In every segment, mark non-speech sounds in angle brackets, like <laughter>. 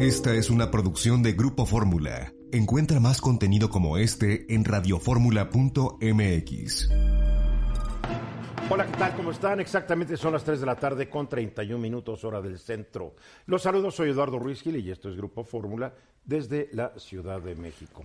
Esta es una producción de Grupo Fórmula. Encuentra más contenido como este en radioformula.mx. Hola, ¿qué tal? ¿Cómo están? Exactamente son las 3 de la tarde con 31 minutos hora del centro. Los saludos, soy Eduardo Ruiz Gil y esto es Grupo Fórmula desde la Ciudad de México.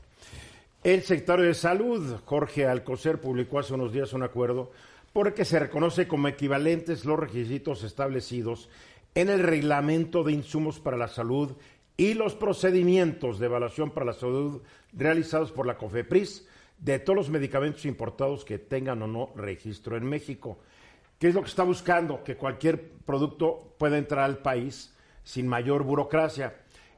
El secretario de Salud, Jorge Alcocer, publicó hace unos días un acuerdo por el que se reconoce como equivalentes los requisitos establecidos en el reglamento de insumos para la salud y los procedimientos de evaluación para la salud realizados por la COFEPRIS de todos los medicamentos importados que tengan o no registro en México. ¿Qué es lo que está buscando? Que cualquier producto pueda entrar al país sin mayor burocracia.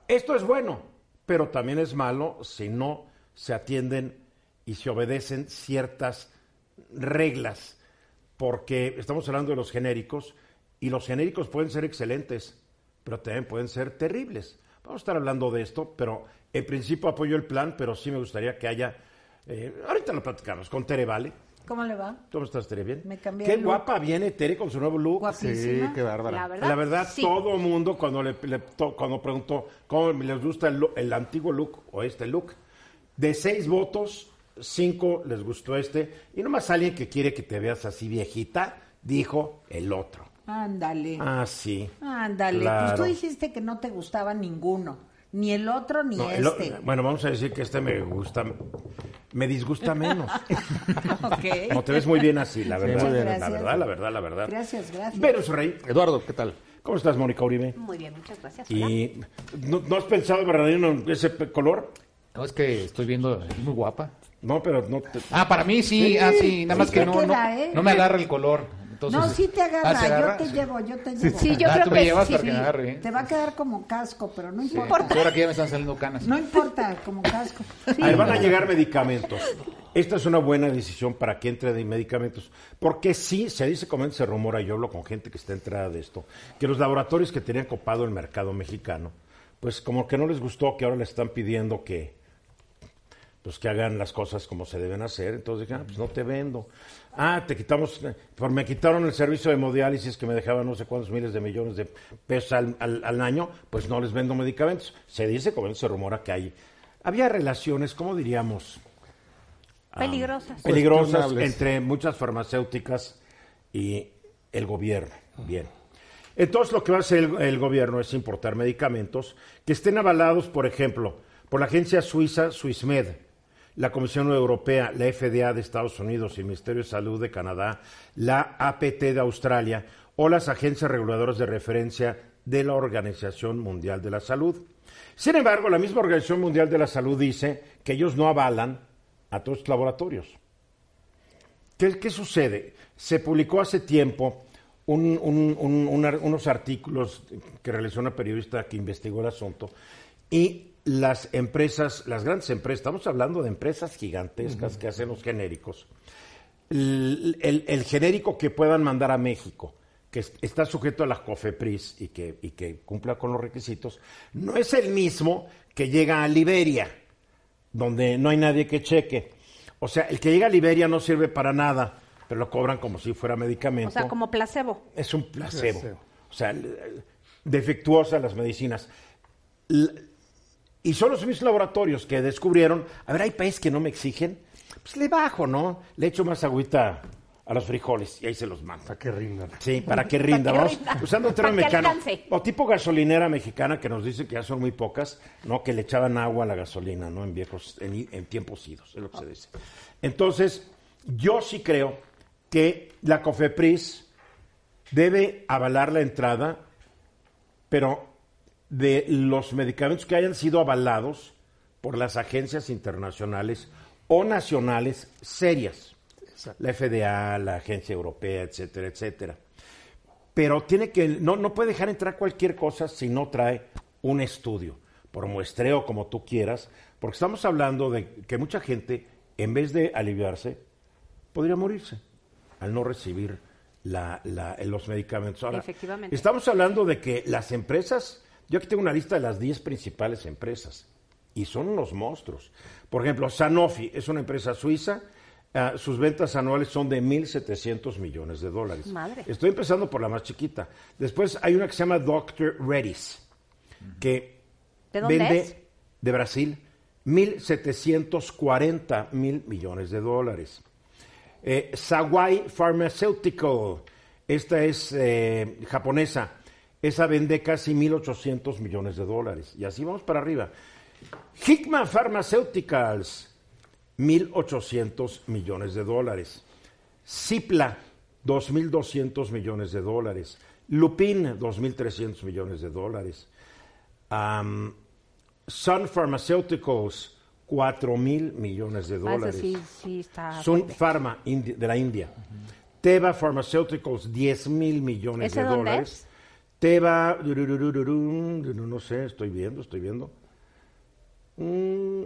Esto es bueno, pero también es malo si no se atienden y se obedecen ciertas reglas, porque estamos hablando de los genéricos y los genéricos pueden ser excelentes, pero también pueden ser terribles. Vamos a estar hablando de esto, pero en principio apoyo el plan, pero sí me gustaría que haya. Eh, ahorita lo platicamos con Tere Vale. ¿Cómo le va? ¿Cómo estás, Tere? ¿Bien? Me cambié Qué el look. guapa viene Tere con su nuevo look. Guapísima. Sí, qué bárbara. La verdad, La verdad, sí. todo mundo cuando le, le to- cuando preguntó cómo les gusta el, lo- el antiguo look o este look, de seis votos, cinco les gustó este, y nomás alguien que quiere que te veas así viejita, dijo el otro. Ándale. Ah, sí. Ándale. Claro. Pues tú dijiste que no te gustaba ninguno. Ni el otro ni No, el este. bueno, vamos a decir que este me gusta, me disgusta menos. <laughs> Ok. No te ves muy bien así, la verdad. muy bien. La Gracias. verdad, la verdad, la verdad. Gracias, gracias. Verus Rey, Eduardo, ¿qué tal? ¿cómo estás, Mónica Uribe? Muy bien, muchas gracias. Hola. ¿Y no, no has pensado, Bernardino, en ese color? No, es que estoy viendo, es muy guapa. No, pero no te... Ah, para mí sí, ah, sí, nada más Sí que no, queda, no, ¿eh? no me agarra el color. Entonces, no, sí te Ah, agarra. Yo te Sí. llevo, yo te llevo. Sí, yo Ah, creo tú me que llevas sí. para que me agarre, ¿eh? Te va a quedar como casco, pero no Sí. importa. Ahora que ya me están saliendo canas. No importa, como casco. A ver, van a llegar medicamentos. Esta es una buena decisión para que entre de medicamentos. Porque sí, se dice, como se rumora, yo hablo con gente que está entrada de esto, que los laboratorios que tenían copado el mercado mexicano, pues como que no les gustó que ahora le están pidiendo que pues que hagan las cosas como se deben hacer. Entonces dije, ah, pues no te vendo. Ah, te quitamos, por me quitaron el servicio de hemodiálisis que me dejaba no sé cuántos miles de millones de pesos al, al- al año, pues no les vendo medicamentos. Se dice, como se rumora que hay, había relaciones, ¿cómo diríamos? Peligrosas. peligrosas Cuestionables. entre muchas farmacéuticas y el gobierno. Bien. Entonces lo que va a hacer el, el gobierno es importar medicamentos que estén avalados, por ejemplo, por la agencia suiza Swissmed, la Comisión Europea, la FDA de Estados Unidos y el Ministerio de Salud de Canadá, la APT de Australia o las agencias reguladoras de referencia de la Organización Mundial de la Salud. Sin embargo, la misma Organización Mundial de la Salud dice que ellos no avalan a todos los laboratorios. ¿Qué, qué sucede? Se publicó hace tiempo unos artículos que realizó una periodista que investigó el asunto y las empresas, las grandes empresas, estamos hablando de empresas gigantescas que hacen los genéricos, el, el- el genérico que puedan mandar a México, que es- está sujeto a la COFEPRIS y que, y que cumpla con los requisitos, no es el mismo que llega a Liberia, donde no hay nadie que cheque. O sea, el que llega a Liberia no sirve para nada, pero lo cobran como si fuera medicamento. O sea, como placebo. Es un placebo. Placebo. O sea, defectuosas las medicinas. Y son los mismos laboratorios que descubrieron, a ver, hay países que no me exigen, pues le bajo, ¿no? Le echo más agüita a los frijoles y ahí se los mando. Para que rindan. Sí, para que <laughs> rinda, que vamos. rinda. Usando un término. O tipo gasolinera mexicana que nos dice que ya son muy pocas, ¿no? Que le echaban agua a la gasolina, ¿no? En viejos, en, i- en tiempos idos, es lo que se dice. Entonces, yo sí creo que la COFEPRIS debe avalar la entrada, pero de los medicamentos que hayan sido avalados por las agencias internacionales o nacionales serias. La FDA, la Agencia Europea, etcétera, etcétera. Pero tiene que, no, no puede dejar entrar cualquier cosa si no trae un estudio. por muestreo, como tú quieras, porque estamos hablando de que mucha gente, en vez de aliviarse, podría morirse al no recibir la- la- los medicamentos. Ahora, Efectivamente. Estamos hablando de que las empresas, yo aquí tengo una lista de las 10 principales empresas, y son unos monstruos. Por ejemplo, Sanofi es una empresa suiza, ah, sus ventas anuales son de 1.700 millones de dólares. Madre. Estoy empezando por la más chiquita. Después hay una que se llama Dr. Reddy's, que ¿De dónde vende es? de Brasil 1.740 mil millones de dólares. Eh, Sawai Pharmaceutical, esta es eh, japonesa, esa vende casi 1.800 millones de dólares. Y así vamos para arriba. Hikma Pharmaceuticals, 1.800 millones de dólares. Cipla, 2.200 millones de dólares. Lupin, 2.300 millones de dólares. Sun Pharmaceuticals, 4.000 millones de Ah, dólares. sí, sí está Sun fuerte. Pharma de la India. Teva Pharmaceuticals, 10 mil millones ¿Ese de dónde dólares. es? Teva, dururururum, no sé, estoy viendo, estoy viendo. Mm, mm,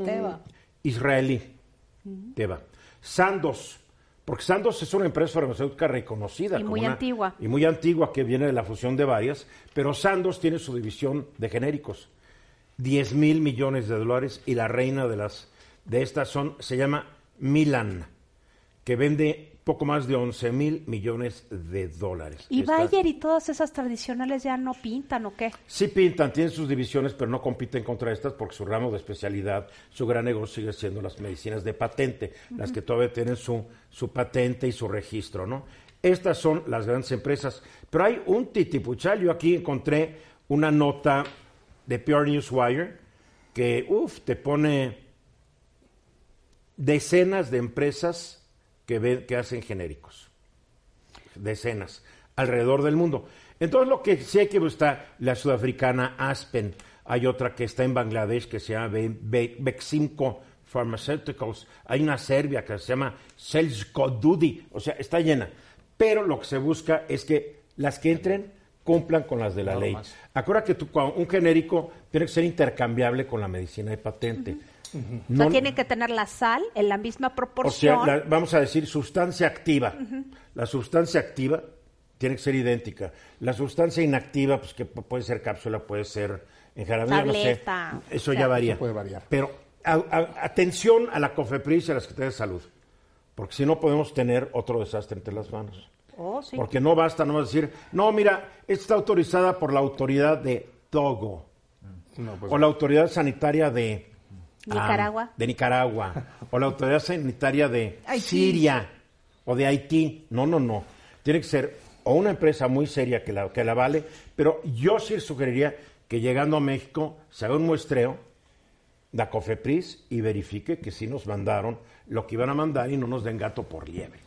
mm. Teva. Israelí. Teva. Sandoz, porque Sandoz es una empresa farmacéutica reconocida. Y como muy una- antigua. Y muy antigua, que viene de la fusión de varias, pero Sandoz tiene su división de genéricos. 10 mil millones de dólares y la reina de las de estas son se llama Milan, que vende poco más de 11 mil millones de dólares. ¿Y Bayer y todas esas tradicionales ya no pintan o qué? Sí pintan, tienen sus divisiones, pero no compiten contra estas porque su ramo de especialidad, su gran negocio sigue siendo las medicinas de patente, las que todavía tienen su, su patente y su registro, ¿no? Estas son las grandes empresas. Pero hay un titipuchal. Yo aquí encontré una nota de Pure Newswire que, uff, te pone decenas de empresas que, ven- que hacen genéricos decenas alrededor del mundo. Entonces lo que sí hay que está la sudafricana Aspen, hay otra que está en Bangladesh que se llama Be- Be- Beximco Pharmaceuticals, hay una serbia que se llama Selsko Dudi, o sea, está llena. Pero lo que se busca es que las que entren cumplan con las de la ley. Acuérdate que cuando un genérico tiene que ser intercambiable con la medicina de patente. O No- sea, tienen que tener la sal en la misma o sea, proporción. la- vamos a decir sustancia activa. La sustancia activa tiene que ser idéntica. La sustancia inactiva, pues que pu- puede ser cápsula, puede ser en jarabe, yo no sé. Tableta. Eso O sea, ya varía. eso puede variar. Pero a- a- atención a la COFEPRIS y a la Secretaría de Salud, porque si no podemos tener otro desastre entre las manos. Oh, sí. Porque no basta no decir, no, mira, esta está autorizada por la autoridad de Togo No, pues, o la autoridad sanitaria de ah, Nicaragua. de Nicaragua o la autoridad sanitaria de Haití. Siria o de Haití. No, no, no. Tiene que ser o una empresa muy seria que la, que la vale, pero yo sí sugeriría que llegando a México se haga un muestreo la COFEPRIS y verifique que sí nos mandaron lo que iban a mandar y no nos den gato por liebre.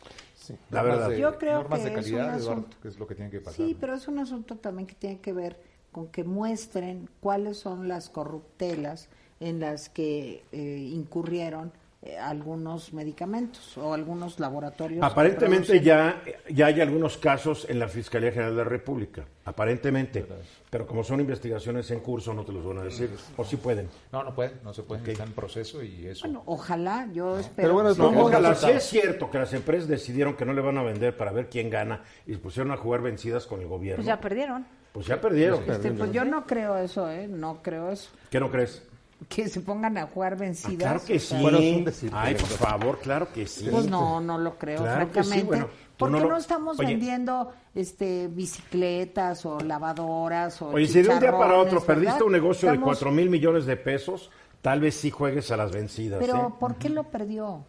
La Normas verdad. de- Yo creo normas que de es calidad, un Eduardo, asunto- que es lo que tiene que pasar. Sí, ¿no? pero es un asunto también que tiene que ver con que muestren cuáles son las corruptelas en las que eh, incurrieron eh, algunos medicamentos o algunos laboratorios. Aparentemente ya, ya hay algunos casos en la Fiscalía General de la República, aparentemente, pero como son investigaciones en curso no te los van a decir, o sí pueden. No, no puede, no se puede, está en proceso y eso. Bueno, ojalá, yo espero. Pero bueno, No, ojalá, si es cierto que las empresas decidieron que no le van a vender para ver quién gana y se pusieron a jugar vencidas con el gobierno, Pues ya perdieron. pues ya perdieron. Este, pues yo no creo eso, ¿eh? No creo eso. ¿Qué no crees? Que se pongan a jugar Ah, vencidas. claro que o sea, sí. Bueno, es un decir, Ay, por favor, claro que sí. Pues no, no lo creo, Claro que sí, francamente. bueno, tú ¿Por no qué lo- no estamos Oye. vendiendo este bicicletas o lavadoras o Oye, si de un día para otro perdiste un negocio de 4 mil millones de pesos, tal vez sí juegues a las vencidas. Pero ¿eh? ¿por qué lo perdió?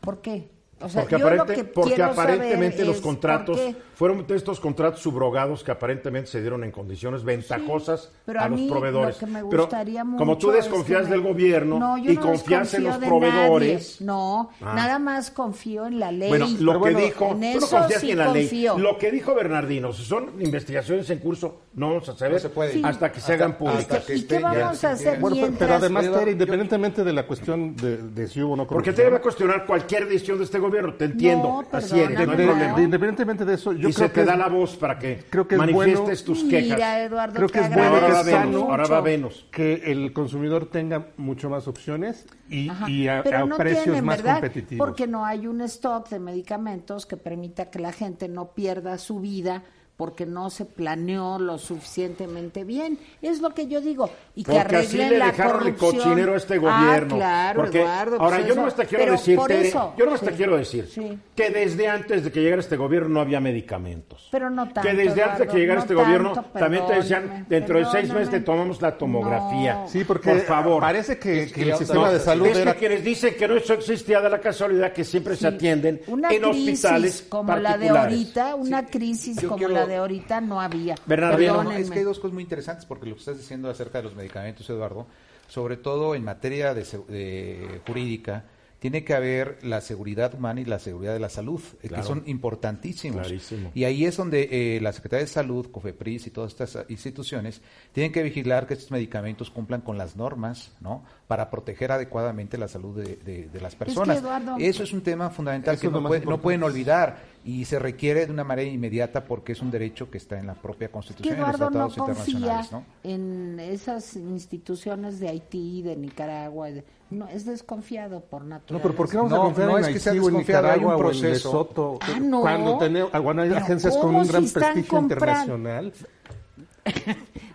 ¿Por qué? O sea, porque lo aparente- que porque aparentemente los contratos fueron de estos contratos subrogados que aparentemente se dieron en condiciones ventajosas pero a, a los proveedores. lo que me pero como tú es desconfías del me- gobierno No, yo y no confías en los proveedores. nadie. No, Ah. nada más confío en la ley. Bueno, lo Pero que bueno, dijo, en tú no confías sí en la confío. ley. Lo que dijo Bernardino, si son investigaciones en curso, no vamos a saber No se puede. Sí. hasta que se Hasta- hagan públicas. que ¿Y qué vamos a hacer Bueno, pero, mientras? pero además, Tere, independientemente de la cuestión de, de si hubo o no Porque te va a cuestionar cualquier decisión de este Pero gobierno, te entiendo, No, así eres, no hay problema. independientemente de eso, yo y creo se que te da la voz para que creo que es manifiestes bueno- tus Mira, quejas. Eduardo, Creo que es bueno Ahora que va Venus, sano ahora va mucho. Venus. que el consumidor tenga mucho más opciones y, a, pero a no precios tienen, más ¿verdad? competitivos. Porque no hay un stock de medicamentos que permita que la gente no pierda su vida porque no se planeó lo suficientemente bien. Es lo que yo digo. Y que Porque así arreglen le la dejaron el corrupción. cochinero a este gobierno. Ah, claro, Porque Eduardo. ahora pues yo eso- no te quiero decir, eso, yo no sí. te quiero decir Sí. que desde antes de que llegara este gobierno no había medicamentos. Pero no tanto, Que desde antes de que llegara no este gobierno también te decían, dentro de seis meses te tomamos la tomografía. No. Sí, porque Por favor. parece que, que que el sistema no, de salud es era... que quienes dicen que no eso existía de la casualidad que siempre se atienden Una en crisis hospitales como la de ahorita, una crisis Yo como la de ahorita no había. Bernardino, No, es que hay dos cosas muy interesantes porque lo que estás diciendo acerca de los medicamentos, Eduardo, sobre todo en materia de, de jurídica, tiene que haber la seguridad humana y la seguridad de la salud, eh, Claro. que son importantísimos. Clarísimo. Y ahí es donde eh, la Secretaría de Salud, COFEPRIS y todas estas instituciones tienen que vigilar que estos medicamentos cumplan con las normas, ¿no? Para proteger adecuadamente la salud de, de- de las personas. Eduardo- Eso es un tema fundamental que es no, puede- no pueden olvidar y se requiere de una manera inmediata porque es un derecho que está en la propia que Constitución y en los Eduardo no tratados confía internacionales, ¿no? en esas instituciones de Haití, de Nicaragua, de- no es desconfiado por naturaleza. No, pero ¿por qué vamos No, a confiar no en es que sea en hay un proceso. Ah, no. Cuando tenemos, bueno, hay agencias con ¿cómo un gran si prestigio comprando? internacional.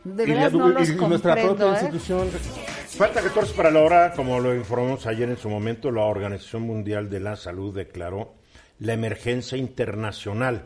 De y veras la- no y- los y nuestra propia ¿eh? institución Falta 14 para la hora, como lo informamos ayer en su momento, la Organización Mundial de la Salud declaró la emergencia internacional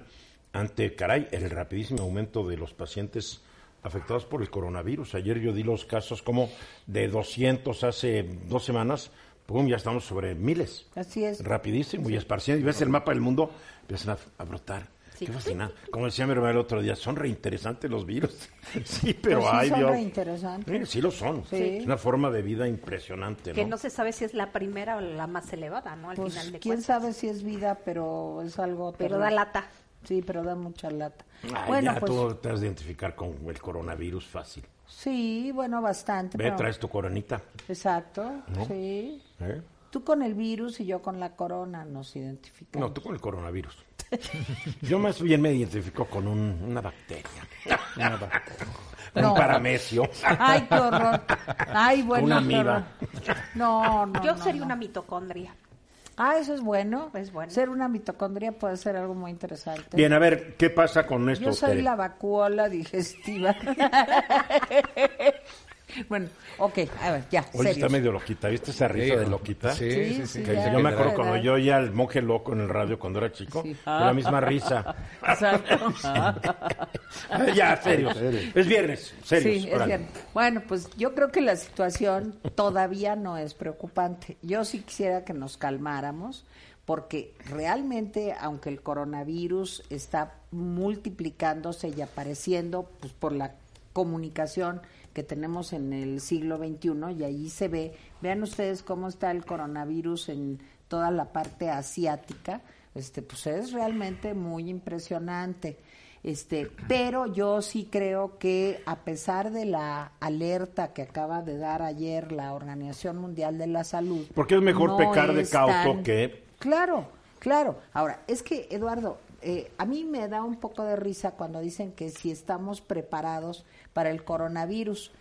ante, caray, el rapidísimo aumento de los pacientes afectados por el coronavirus. Ayer yo di los casos como de 200 hace dos semanas, pum, ya estamos sobre miles. Así es. Rapidísimo y esparciendo. Y ves el mapa del mundo, empiezan a, a brotar. Sí. Qué fascinante. Como decía mi hermano el otro día, son reinteresantes los virus. <laughs> sí, pero Pues sí ay son Dios. reinteresantes. Sí, sí lo son. Sí. Es una forma de vida impresionante, Que ¿no? no se sabe si es la primera o la más elevada, ¿no? Al Pues final de quién cuentas. sabe si es vida, pero es algo Pero terrible. da lata. Sí, pero da mucha lata. Ay, bueno, ya pues tú te has de identificar con el coronavirus fácil. sí, bueno, bastante. Ve, pero- traes tu coronita. Exacto, ¿No? sí. ¿eh? Tú con el virus y yo con la corona nos identificamos. No, tú con el coronavirus. Yo más bien me identifico con un- una bacteria. No. Un paramesio. Ay, qué horror. Ay, bueno, Una qué amiba. horror. No, no. Yo no, sería no. una mitocondria. Ah, eso es bueno. Es bueno. Ser una mitocondria puede ser algo muy interesante. Bien, a ver, ¿qué pasa con esto? Yo soy Tere? la vacuola digestiva. <laughs> bueno, ok, a ver, ya, Oye, está medio loquita. ¿Viste esa risa de loquita? Sí, Sí, sí, sí. sí, Que ya. yo me acuerdo cuando yo oía al monje loco en el radio cuando era chico, Sí. fue la misma risa. <laughs> Exacto. <laughs> ya, serios. Es viernes, serios. Sí, es bien. Bueno, pues yo creo que la situación todavía no es preocupante. Yo sí quisiera que nos calmáramos, porque realmente, aunque el coronavirus está multiplicándose y apareciendo pues, por la comunicación que tenemos en el siglo XXI, y ahí se ve, vean ustedes cómo está el coronavirus en toda la parte asiática, este, pues es realmente muy impresionante. Este, pero yo sí creo que a pesar de la alerta que acaba de dar ayer la Organización Mundial de la Salud, Porque es mejor no pecar de cauto tan- que- Claro, claro. Ahora, es que, Eduardo, eh, a mí me da un poco de risa cuando dicen que si estamos preparados para el coronavirus.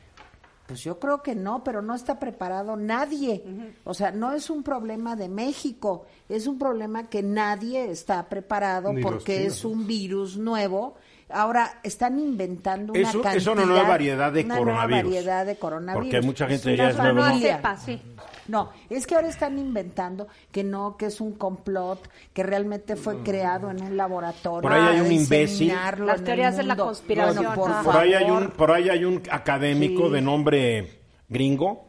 Pues yo creo que no, pero no está preparado nadie. O sea, no es un problema de México, es un problema que nadie está preparado Ni porque es un virus nuevo. Ahora están inventando una cantidad, nueva variedad de una nueva coronavirus. variedad de coronavirus. Porque mucha gente ya es. Sepa, sí. No, es que ahora están inventando que no, que es un complot, que realmente fue creado en un laboratorio. Por ahí hay un imbécil. Las teorías de la conspiración, por ahí, hay un, por ahí hay un académico Sí. de nombre gringo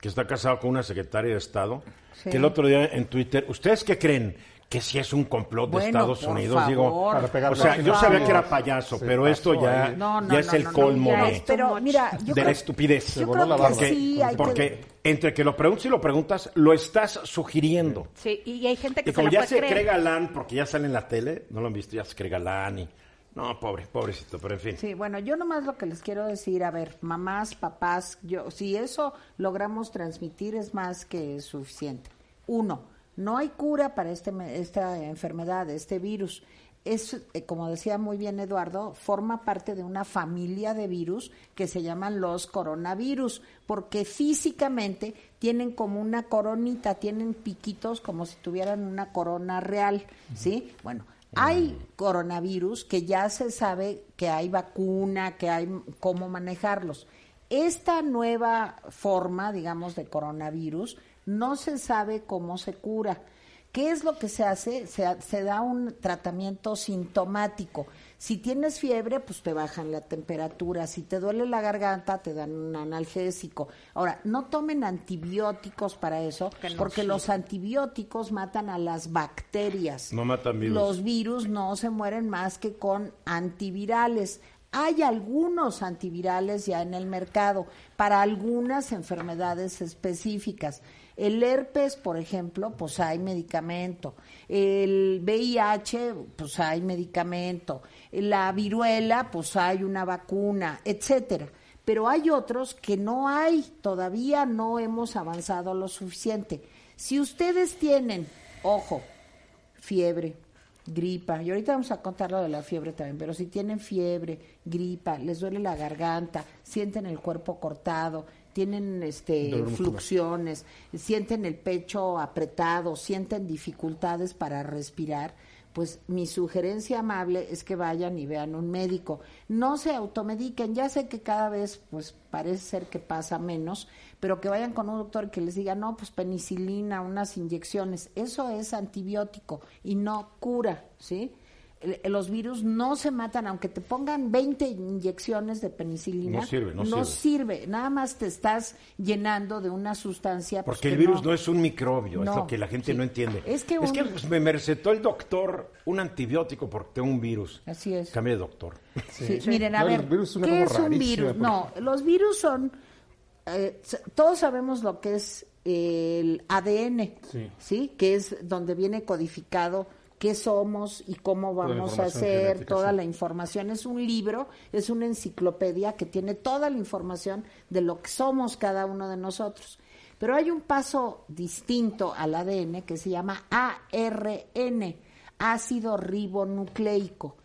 que está casado con una secretaria de Estado, Sí. que el otro día en Twitter, ¿ustedes qué creen? Que si es un complot de Bueno, Estados por Unidos, favor. digo. Para pegar o sea, yo sabía que era payaso, Se pero esto ya, ahí. No, no, ya es el colmo de, es Pero much. mira, yo de la estupidez. yo voló creo la que barba. sí hay Porque que... entre que lo preguntas y lo preguntas, lo estás sugiriendo. Sí, y hay gente que Y se como ya puede se creer. cree galán, porque ya sale en la tele, no lo han visto, ya se cree galán y... No, pobre, pobrecito, pero en fin. Sí, bueno, yo nomás lo que les quiero decir, a ver, mamás, papás, yo, si eso logramos transmitir es más que suficiente. Uno, No hay cura para este, esta enfermedad, este virus. Es, eh, como decía muy bien Eduardo, forma parte de una familia de virus que se llaman los coronavirus, porque físicamente tienen como una coronita, tienen piquitos como si tuvieran una corona real, ¿sí? Bueno, hay coronavirus que ya se sabe que hay vacuna, que hay cómo manejarlos. Esta nueva forma, digamos, de coronavirus, no se sabe cómo se cura. ¿Qué es lo que se hace? Se, se da un tratamiento sintomático. Si tienes fiebre, pues te bajan la temperatura. Si te duele la garganta, te dan un analgésico. Ahora, no tomen antibióticos para eso, porque los antibióticos matan a las bacterias. No matan virus. Los virus no se mueren más que con antivirales. Hay algunos antivirales ya en el mercado para algunas enfermedades específicas. El herpes, por ejemplo, pues hay medicamento. El VIH, pues hay medicamento. La viruela, pues hay una vacuna, etcétera. Pero hay otros que no hay, todavía no hemos avanzado lo suficiente. Si ustedes tienen, ojo, fiebre, gripa, y ahorita vamos a contar lo de la fiebre también, pero si tienen fiebre, gripa, les duele la garganta, sienten el cuerpo cortado, tienen este flucciones, sienten el pecho apretado, sienten dificultades para respirar, pues mi sugerencia amable es que vayan y vean un médico. No se automediquen, ya sé que cada vez pues parece ser que pasa menos, pero que vayan con un doctor que les diga, no, pues penicilina, unas inyecciones, eso es antibiótico y no cura, ¿sí? Los virus no se matan, aunque te pongan 20 inyecciones de penicilina. No sirve, no sirve. Nada más te estás llenando de una sustancia. pues, Porque el virus no, es un microbio, es No, lo que la gente sí. no entiende. Es que un- pues, me recetó el doctor un antibiótico porque tengo un virus. Así es. Cambie de doctor. Sí, Miren, a No, ver, es ¿qué es un virus? No, los virus son, eh, todos sabemos lo que es el ADN, Sí. ¿sí? Que es donde viene codificado qué somos y cómo vamos a hacer, genética, toda sí. la información. Es un libro, es una enciclopedia que tiene toda la información de lo que somos cada uno de nosotros. Pero hay un paso distinto al ADN que se llama ARN, ácido ribonucleico.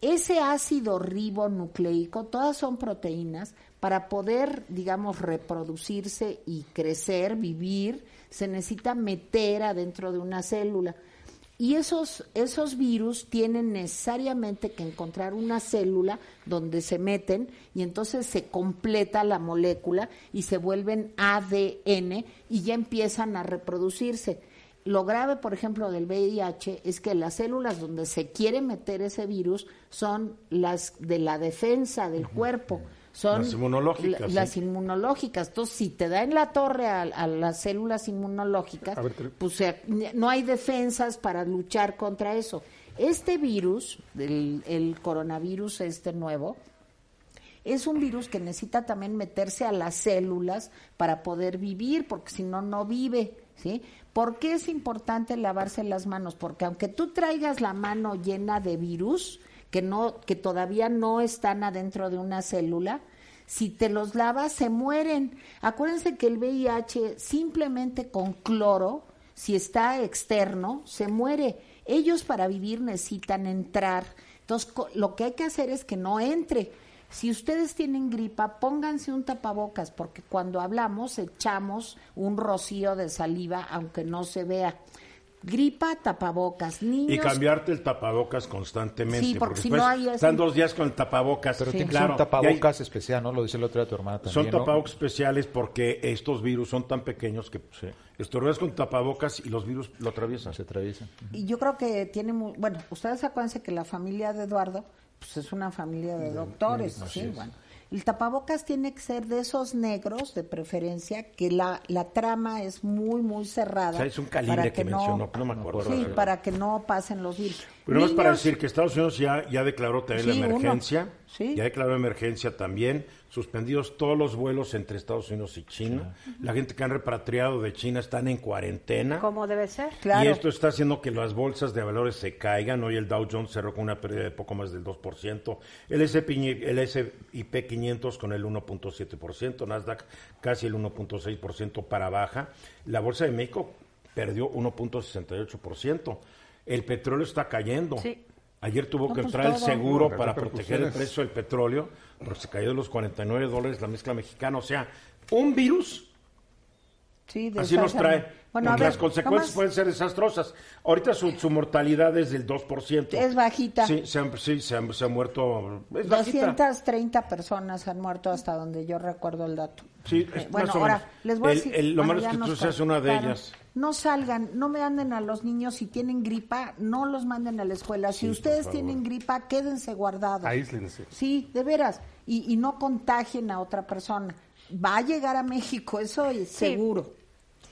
Ese ácido ribonucleico, todas son proteínas, para poder, digamos, reproducirse y crecer, vivir, se necesita meter adentro de una célula. Y esos, esos virus tienen necesariamente que encontrar una célula donde se meten y entonces se completa la molécula y se vuelven ADN y ya empiezan a reproducirse. Lo grave, por ejemplo, del VIH es que las células donde se quiere meter ese virus son las de la defensa del cuerpo. Son Las inmunológicas, sí. inmunológicas. Entonces, si te da en la torre a, a las células inmunológicas, ver, pues no hay defensas para luchar contra eso. Este virus, el, el coronavirus este nuevo, es un virus que necesita también meterse a las células para poder vivir, porque si no, no vive, ¿sí? ¿Por qué es importante lavarse las manos? Porque aunque tú traigas la mano llena de virus, que, no, que todavía no están adentro de una célula, si te los lavas se mueren. Acuérdense que el VIH simplemente con cloro, si está externo, se muere. Ellos para vivir necesitan entrar. Entonces, lo que hay que hacer es que no entre. Si ustedes tienen gripa, pónganse un tapabocas, porque cuando hablamos echamos un rocío de saliva, aunque no se vea. Gripa, tapabocas. Niños, Y cambiarte el tapabocas constantemente. Sí, porque si después no hay Están dos días con el tapabocas. Pero Sí. claro, un y hay- tapabocas especial, ¿no? Lo dice el otro día tu hermana también. Son ¿no? tapabocas especiales porque estos virus son tan pequeños que estornudas con tapabocas y los virus lo atraviesan. Se atraviesan. Y yo creo que tiene muy, bueno, ustedes acuérdense que la familia de Eduardo pues es una familia de doctores, ¿sí? Bueno, el tapabocas tiene que ser de esos negros de preferencia que la, la trama es muy muy cerrada. O sea, es un calibre para que no- mencionó, no me acuerdo. Sí, Sí. para que no pasen los virus. Pero no es para Niños, decir que Estados Unidos ya, ya declaró también Sí, la uno. emergencia. Sí. Ya declaró emergencia también. Suspendidos todos los vuelos entre Estados Unidos y China. La gente que han repatriado de China están en cuarentena. Como debe ser. Claro. Y esto está haciendo que las bolsas de valores se caigan. Hoy el Dow Jones cerró con una pérdida de poco más del 2%. El S&P, ñi- el S&P 500 con el 1.7%. Nasdaq casi el 1.6% para baja. La Bolsa de México perdió 1.68%. El petróleo está cayendo. Sí. Ayer tuvo No, que pues entrar el seguro para proteger el precio del petróleo, porque se cayó de los 49 dólares la mezcla mexicana. O sea, un virus Sí, así nos trae. Bueno, ver, las consecuencias nomás- pueden ser desastrosas. Ahorita su, su mortalidad es del 2%. Es bajita. Sí, se han, sí, se han, se han muerto. Es bajita. 230 personas han muerto hasta donde yo recuerdo el dato. Sí, es Eh, bueno, más o ahora, les voy a El- decir... el- lo bueno, malo es que tú seas una de ellas. No salgan, no me anden a los niños si tienen gripa, no los manden a la escuela. Si ustedes tienen gripa, quédense guardados. Aíslense. Sí, de veras. Y, y no contagien a otra persona. Va a llegar a México, eso es Sí. seguro.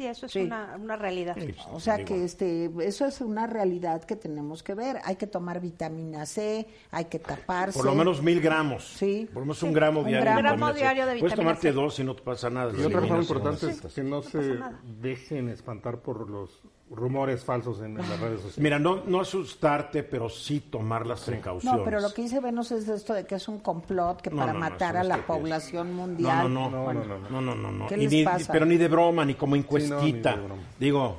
Sí, eso es Sí. Una, una realidad. O sea que este, eso es una realidad que tenemos que ver. Hay que tomar vitamina C, hay que taparse. Por lo menos mil gramos. Sí. Por lo menos un gramo Un diario. gramo. de Gramo vitamina C. diario de Puedes tomarte C. dos y no te pasa nada. Y otra cosa importante es que no se dejen espantar por los rumores falsos en, en las redes sociales. Mira, no, no asustarte, pero sí tomar las precauciones. No, pero lo que dice Venus es esto de que es un complot que No, para no, no, matar a la población mundial. no, no, Bueno, no, no, no, no, no. ¿Qué les ni- pasa? pero ni de broma, ni como Sí, encuestita. no, ni de broma. Digo,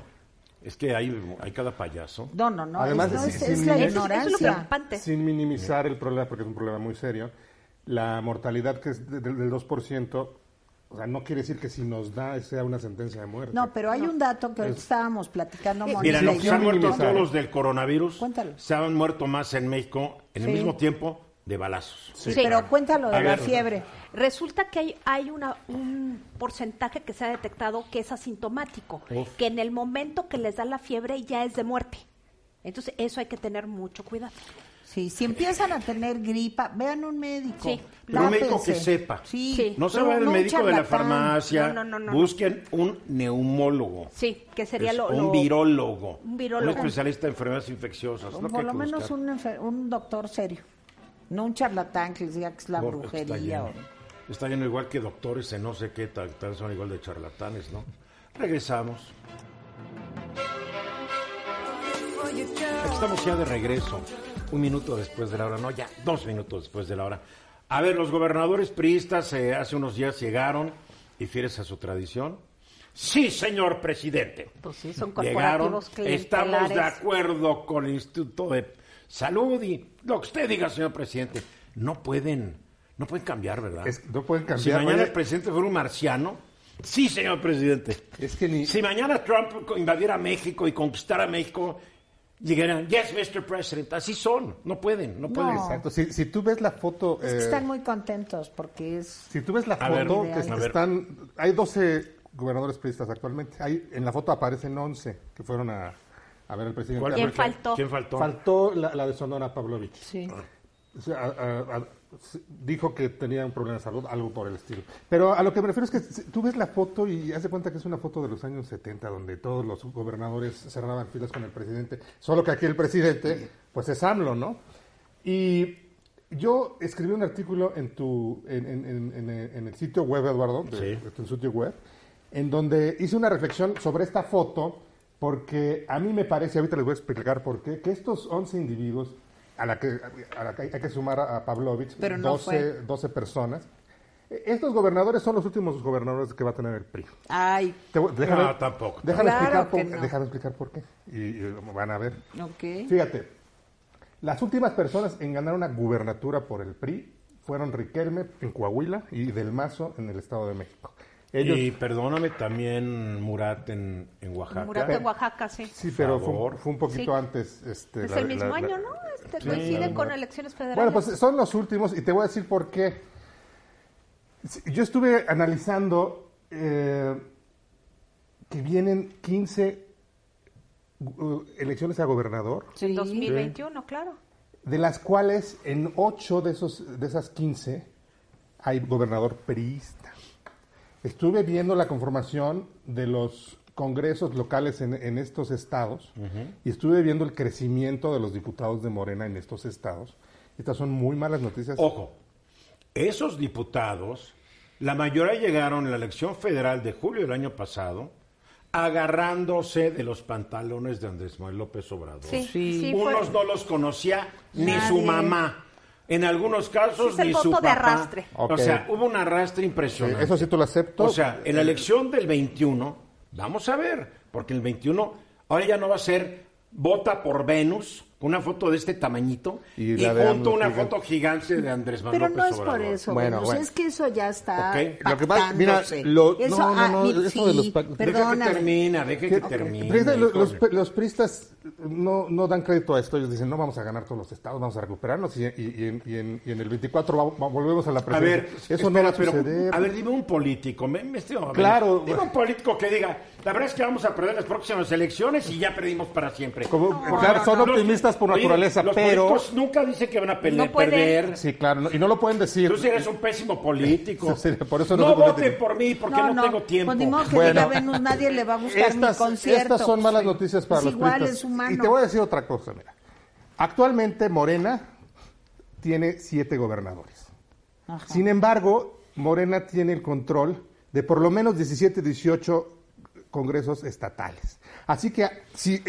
es que hay, hay cada payaso. No, no, no. Además, es, no, sí, es, sí, es sí, la es- ignorancia. preocupante. Sin minimizar el problema, porque es un problema muy serio, la mortalidad que es de- del del 2%, o sea, no quiere decir que si nos da sea una sentencia de muerte. No, pero hay un dato que estábamos platicando, Mónica. Mira, sí, se han muerto todos los del coronavirus. Cuéntalo. Se han muerto más en México en el mismo tiempo de balazos. Sí, pero cuéntalo de A la ver. fiebre. Resulta que hay, hay una, un porcentaje que se ha detectado que es asintomático, Uf. que en el momento que les da la fiebre ya es de muerte. Entonces, eso hay que tener mucho cuidado. Sí, si empiezan a tener gripa, vean un médico. Sí. Pero un médico que sepa. Sí. Sí. No se pero al un médico de la farmacia. No, no, no, no, Busquen un neumólogo. Sí, que sería lo, un lo- virólogo. un virólogo. especialista en enfermedades infecciosas. O lo que por lo que menos un, enfer- un doctor serio. No un charlatán que les diga que es la Por- Está brujería. lleno. o- Está lleno igual que doctores en no sé qué, tal, tal son igual de charlatanes, ¿no? Regresamos. Aquí Estamos ya de regreso, un minuto después de la hora, no, ya dos minutos después de la hora. A ver, los gobernadores priistas eh, hace unos días llegaron, y fieles a su tradición. Sí, señor presidente. Pues sí, son Llegaron, corporativos estamos de acuerdo con el Instituto de Salud y lo que usted diga, señor presidente. No pueden, no pueden cambiar, ¿verdad? Es- no pueden Si cambiar. mañana Oye, el presidente fuera un marciano, sí, señor presidente. es que ni... Si mañana Trump invadiera México y conquistara México, llegarían, yes, Mr. President. Así son, no pueden, no pueden. Exacto. Si, si tú ves la foto... Es que eh, están muy contentos porque es... Si tú ves la ver, foto, que están, hay 12 gobernadores priistas actualmente. Hay, en la foto aparecen 11 que fueron a, a ver al presidente. ¿Cuál ¿Quién faltó? ¿Quién faltó? Faltó la, la de Sonora Pavlovich. Sí. O sea, a- a- a- s- dijo que tenía un problema de salud, algo por el estilo. Pero a lo que me refiero es que tú ves la foto y haz de cuenta que es una foto de los años 70, donde todos los gobernadores cerraban filas con el presidente. Solo que aquí el presidente, pues es AMLO, ¿no? Y yo escribí un artículo en tu en, en- en- en el- en el sitio web, Eduardo, de, Sí. de tu sitio web, en donde hice una reflexión sobre esta foto, porque a mí me parece, ahorita les voy a explicar por qué, que estos 11 individuos, a la que, a la que hay, que sumar a, Pavlovich, Pero no 12, fue. 12 personas, eh, estos gobernadores son los últimos gobernadores que va a tener el PRI. Ay, Te déjame, No, tampoco. Déjame, Claro explicar por, no. déjame explicar por qué. Y, y van a ver. ok. Fíjate, las últimas personas en ganar una gubernatura por el PRI fueron Riquelme en Coahuila y Del Mazo en el Estado de México. Ellos, Y perdóname, también Murat en, en Oaxaca. Murat en Oaxaca, sí. sí, pero fue, un poquito Sí. antes. Este, Es la- el mismo la- la- año, ¿no? Este, Sí, coinciden con elecciones federales. Bueno, pues son los últimos y te voy a decir por qué. Yo estuve analizando eh, que vienen 15 uh, elecciones a gobernador, Sí. 2021, claro. de las cuales en 8 de, esos, de esas 15 hay gobernador priista. Estuve viendo la conformación de los congresos locales en, en estos estados y estuve viendo el crecimiento de los diputados de Morena en estos estados. Estas son muy malas noticias. Ojo, esos diputados, la mayoría llegaron en la elección federal de julio del año pasado, agarrándose de los pantalones de Andrés Manuel López Obrador. Sí, Sí. sí, fue- Unos no los conocía ni Nadie. su mamá. En algunos casos Sí, es el ni su voto de papá. arrastre. O sea, hubo un arrastre impresionante. eso sí te lo acepto. O sea, en la elección del 21, vamos a ver, porque el 21, ahora ya no va a ser vota por Venus, con una foto de este tamañito, Y y, la de junto una gigante. foto gigante de Andrés Manuel Pero no López es por Obrador. eso, Bueno, Venus, bueno. es que eso ya está Ok. Lo que pasa- mira, pactándose. lo- Eso, no, no, ah, no, mi- eso de los sí, pac- Deja que perdóname. deje que Ok, termine. los, los, los priistas no, no dan crédito a esto. Ellos dicen, no vamos a ganar todos los estados, vamos a recuperarnos y, y- y en, y en- y en el 24 va- va- volvemos a la A presidencia. ver, eso no va a espera, pero, suceder. a ver, dime un político. Me, me estoy- a ver, Claro. Dime un político que diga, la verdad es que vamos a perder las próximas elecciones y ya perdimos para siempre. Como- claro, son optimistas por oye, naturaleza, los pero... políticos nunca dicen que van a pele- No pueden. perder. Sí, claro, no- y no lo pueden decir. Tú sí eres un pésimo político. <laughs> Sí, sí, por eso no no voten por mí porque no, tengo tiempo. Pues que Bueno. diga Venus, nadie le va a gustar Estas, mi concierto. estas son malas Pues, noticias para es los igual, humano. Y te voy a decir otra cosa, mira. Actualmente Morena tiene siete gobernadores. Ajá. Sin embargo, Morena tiene el control de por lo menos 17, 18 congresos estatales. Así que si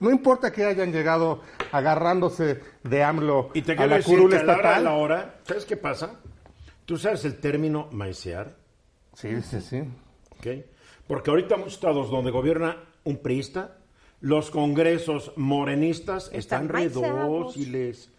no importa que hayan llegado agarrándose de AMLO Y te a la curul que a la hora de estatal. la hora, ¿sabes qué pasa? Tú sabes el término maicear, Sí, sí, sí. ¿ok? Porque ahorita muchos estados donde gobierna un priista, los congresos morenistas están, Están redóciles.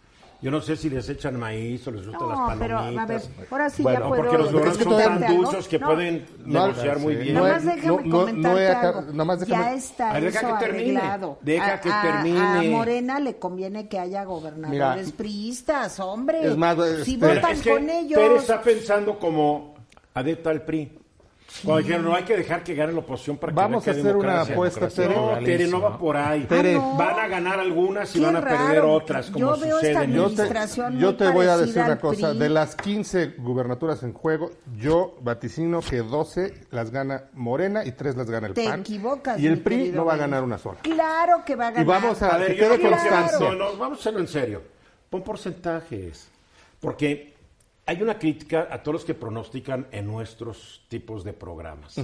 Yo no sé si les echan maíz o les gustan No, las pero palomitas. a ver, ahora sí Bueno, ya No, puedo porque los Es gobiernos que son tan algo. dulces que No, pueden No, negociar muy bien. No Nada más déjame comentarte algo. nada más déjame- ya está deja eso que termine. arreglado. Deja a, que termine. A Morena le conviene que haya gobernadores Mira, priistas, hombre. es más, si este- votan es que con ellos. Tere está pensando como adepta al PRI. Cuando dijeron, no hay que dejar que gane la oposición para que Vamos a hacer una apuesta, Tere. No, Tere, no va por ahí. Tere. Ah, no. Van a ganar algunas y Qué van a perder raro, otras, como yo veo sucede esta en Yo te, administración yo te voy a decir una cosa, PRI. de las 15 gubernaturas en juego, yo vaticino que 12 las gana Morena y 3 las gana el Te PAN. equivocas, y el PRI no va a ganar una sola. Claro que va a ganar. Y vamos a, A ver, que yo no quede quiero que- constancia. no, no, vamos a hacerlo en serio. Pon porcentajes. Porque hay una crítica a todos los que pronostican en nuestros tipos de programas.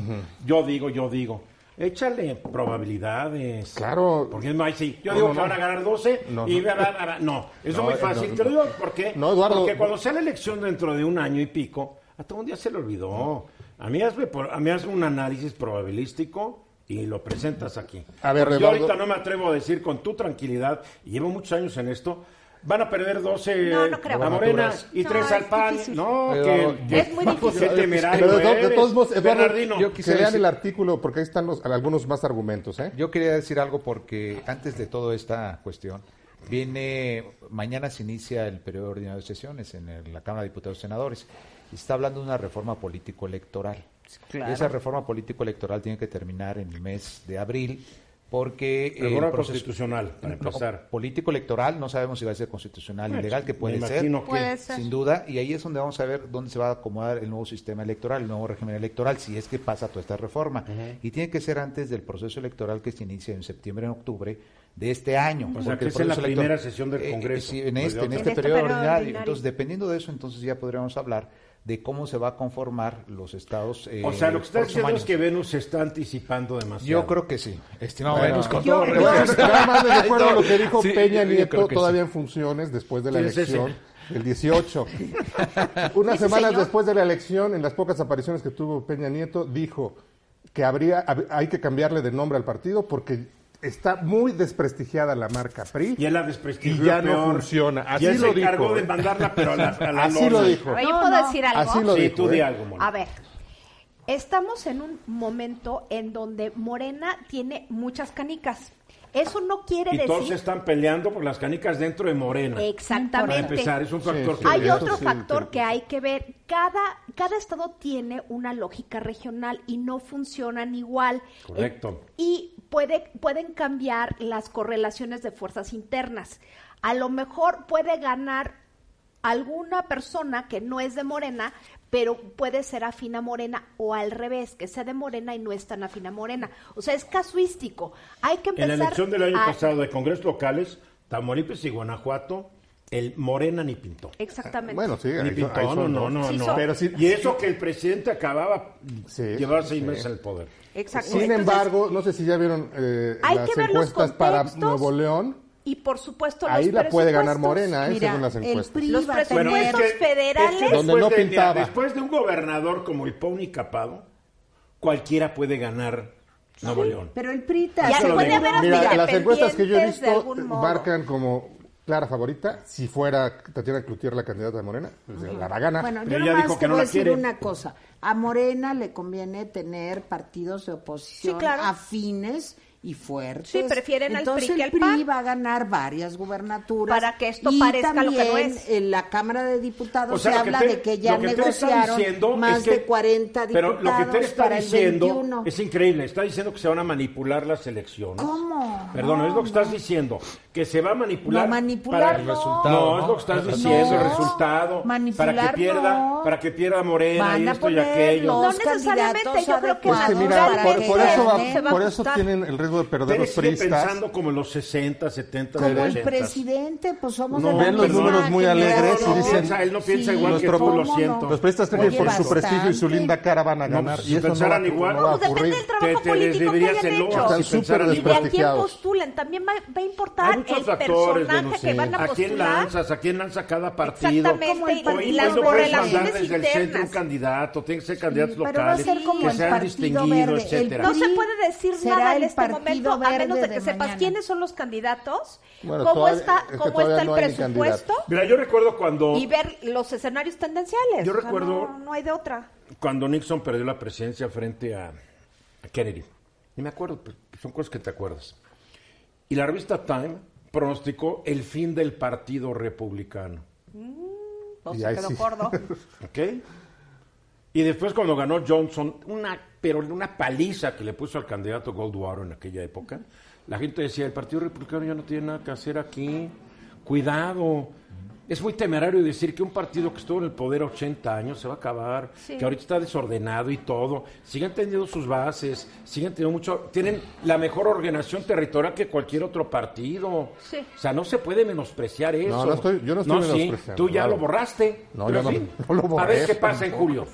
Yo digo, yo digo. Échale probabilidades. Claro. Porque no hay sí. Yo No, digo no, que van a ganar 12 No, y no. No, eso es muy fácil. no, Te lo digo porque, No, Eduardo. porque cuando sea la elección dentro de un año y pico, a todo un día se le olvidó. A mí hazme, a mí hazme un análisis probabilístico y lo presentas aquí. A ver, yo ahorita no me atrevo a decir con tu tranquilidad, y llevo muchos años en esto, van a perder 12 No, no creo. a Morena y No, 3 es al PAN. No, que, Es muy difícil. Temerario Pero de, todos modos, Eduardo, Bernardino. yo que quisiera lean decir- el artículo porque ahí están los, algunos más argumentos. ¿eh? Yo quería decir algo porque antes de toda esta cuestión, viene, mañana se inicia el periodo ordinario de sesiones en el- la Cámara de Diputados y Senadores y está hablando de una reforma político-electoral. Claro. Y esa reforma político-electoral tiene que terminar en el mes de abril porque... el Reforma proceso- constitucional, para No, empezar. político-electoral, no sabemos si va a ser constitucional, ilegal, que me puede ser. que- Puede ser. Sin duda, y ahí es donde vamos a ver dónde se va a acomodar el nuevo sistema electoral, el nuevo régimen electoral, si es que pasa toda esta reforma. Y tiene que ser antes del proceso electoral que se inicia en septiembre, en octubre de este año. O sea, porque que el es en la primera electoral- sesión del Eh, eh, Congreso. sí, en este, en este En este periodo periodo ordinario. ordinario. Entonces, dependiendo de eso, entonces ya podríamos hablar de cómo se va a conformar los estados. eh, O sea, lo que está diciendo es que Venus se está anticipando demasiado. Yo creo que sí, estimado Bueno, Venus, con yo- todo yo-. Nada más les <laughs> recuerdo lo que dijo Sí, Peña Nieto todavía sí. en funciones después de la elección del 18. <laughs> Unas semanas señor. después de la elección, en las pocas apariciones que tuvo Peña Nieto, dijo que habría hab- hay que cambiarle de nombre al partido porque está muy desprestigiada la marca PRI. Y él la desprestigió Y ya no funciona. Así y él lo se encargó de ¿eh? mandarla, pero a la, a la Así lo dijo. No, ¿yo puedo no. decir algo? Así lo Sí, dijo. tú di ¿eh? algo, Mónica. A ver, estamos en un momento en donde Morena tiene muchas canicas. Eso no quiere Y todos decir... se están peleando por las canicas dentro de Morena. Para Exactamente. empezar, es un factor Sí, que. Hay otro factor sí. que hay que ver. Cada, cada estado tiene una lógica regional y no funcionan igual. Correcto. Eh, y puede, pueden cambiar las correlaciones de fuerzas internas. A lo mejor puede ganar alguna persona que no es de Morena, pero puede ser afín a Morena o al revés, que sea de Morena y no es tan afín a Morena. O sea, es casuístico. Hay que En empezar la elección del año a- pasado de congresos locales, Tamaulipas y Guanajuato, el Morena ni pintó. Exactamente. Bueno, sí, Ni son- pintó, no, no, no, Sí, no. Pero sí- y eso que el presidente acababa Sí, llevar seis sí. meses el poder. Exacto. Sin Entonces, embargo, no sé si ya vieron eh, Hay las que ver los encuestas para. Nuevo León. Y por supuesto, Ahí los la puede ganar presupuestos. Morena, ¿eh? Mira, según las el encuestas. PRI Los va a tener- presupuestos federales- después Donde no de, mira, pintaba. después de un gobernador como el Pauni Capado, cualquiera puede ganar Nuevo León. Pero el PRI Ya puede haber Mira, las encuestas que yo he visto marcan como clara favorita si fuera Tatiana Cloutier la candidata de Morena, pues, la va a ganar. Bueno, Pero yo ella nomás dijo te que no voy a decir quiere. una cosa. A Morena le conviene tener partidos de oposición Sí, claro. afines y fuertes. Sí, prefieren al Entonces PRI que el al PRI va a ganar varias gubernaturas. Para que esto y parezca lo que no es. en la Cámara de Diputados O sea, se habla de que ya que negociaron más es que- de 40 Pero diputados lo que Tere está para el diciendo 21. es increíble. Está diciendo que se van a manipular las elecciones. ¿Cómo? Perdón, No, es lo que estás no. diciendo. Que se va a manipular. No, manipular para no. No, es lo que estás diciendo, el resultado. Manipular para que pierda, no. para que pierda Morena Van y esto y aquello. No necesariamente, yo creo que que mira, para por, eso, va- por eso tienen el riesgo de perder Tere los sigue priistas. pensando como en los 60, 70, Como el 80. presidente, pues somos No, ven los números muy alegres y no dicen- piensa, él no piensa igual que Nuestro- tú, lo ¿Cómo siento. no? Los priistas creen que Oye, por su prestigio y su linda cara van a No, ganar. pues, y si eso no va, pensaran no igual- va a Pues depende ocurrir. del trabajo Te- te político que hayan hecho. Están si súper pensaran Y de a quién desprestigiados. también va, va a Hay importar muchos el factores, personaje Venus, que van a ¿A quién postular. lanzas? ¿A quién lanza cada partido? Exactamente, Como el y, partido y las no puedes mandar correlaciones desde el centro un internas. candidato, tienen que ser candidatos Sí, pero va a locales ser como que el sean Partido distinguidos, Verde. El etcétera. No se puede decir será nada en el este momento a menos de que de sepas mañana. quiénes son los candidatos, Bueno, cómo todavía- está, es que cómo está el no presupuesto Mira, yo recuerdo cuando, y ver los escenarios tendenciales. Yo O sea, recuerdo- no, no hay de otra. cuando Nixon perdió la presidencia frente a, a Kennedy. Ni me acuerdo, pues, son cosas que te acuerdas. Y la revista Time pronosticó el fin del Partido Republicano. No Y se quedó sí. gordo. <laughs> ¿Ok? Y después cuando ganó Johnson, una, pero una paliza que le puso al candidato Goldwater en aquella época, la gente decía, el Partido Republicano ya no tiene nada que hacer aquí, cuidado. Es muy temerario decir que un partido que estuvo en el poder 80 años se va a acabar, Sí. que ahorita está desordenado y todo, siguen teniendo sus bases, siguen teniendo mucho, tienen la mejor organización territorial que cualquier otro partido. Sí. O sea, no se puede menospreciar eso. no estoy- yo no estoy sí, menospreciando, Tú ya claro. lo borraste. No, pero yo no- sí. <laughs> no lo borré. A ver qué pasa en julio.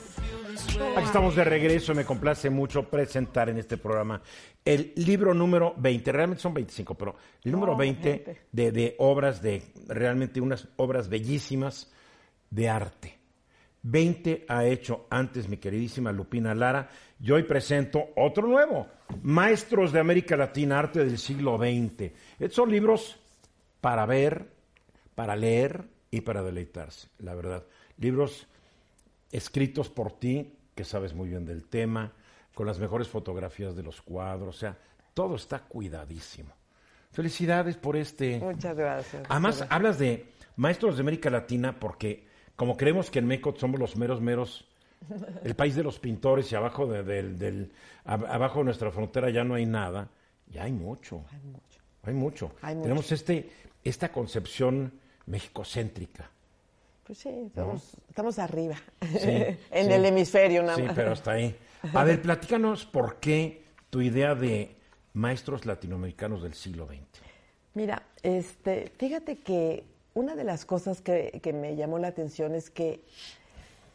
Aquí estamos de regreso, me complace mucho presentar en este programa el libro número 20, realmente son 25, pero el número 20 de, de obras, de realmente unas obras bellísimas de arte. 20 ha hecho antes mi queridísima Lupina Lara y hoy presento otro nuevo, Maestros de América Latina, Arte del siglo XX. Estos son libros para ver, para leer y para deleitarse, la verdad. Libros escritos por ti, que sabes muy bien del tema, con las mejores fotografías de los cuadros, o sea, todo está cuidadísimo. Felicidades por este. Muchas gracias. Además, hablas de maestros de América Latina porque, como creemos que en México somos los meros, meros, el país de los pintores y abajo de, del- del- ab- abajo de nuestra frontera ya no hay nada, ya hay mucho. Hay mucho. Hay mucho. Hay mucho. Tenemos este, esta concepción mexicocéntrica. Pues sí, estamos, estamos arriba. Sí, <laughs> en sí. el hemisferio nada Sí, más. pero hasta ahí. A ver, platícanos por qué tu idea de maestros latinoamericanos del siglo XX. Mira, este, fíjate que una de las cosas que, que me llamó la atención es que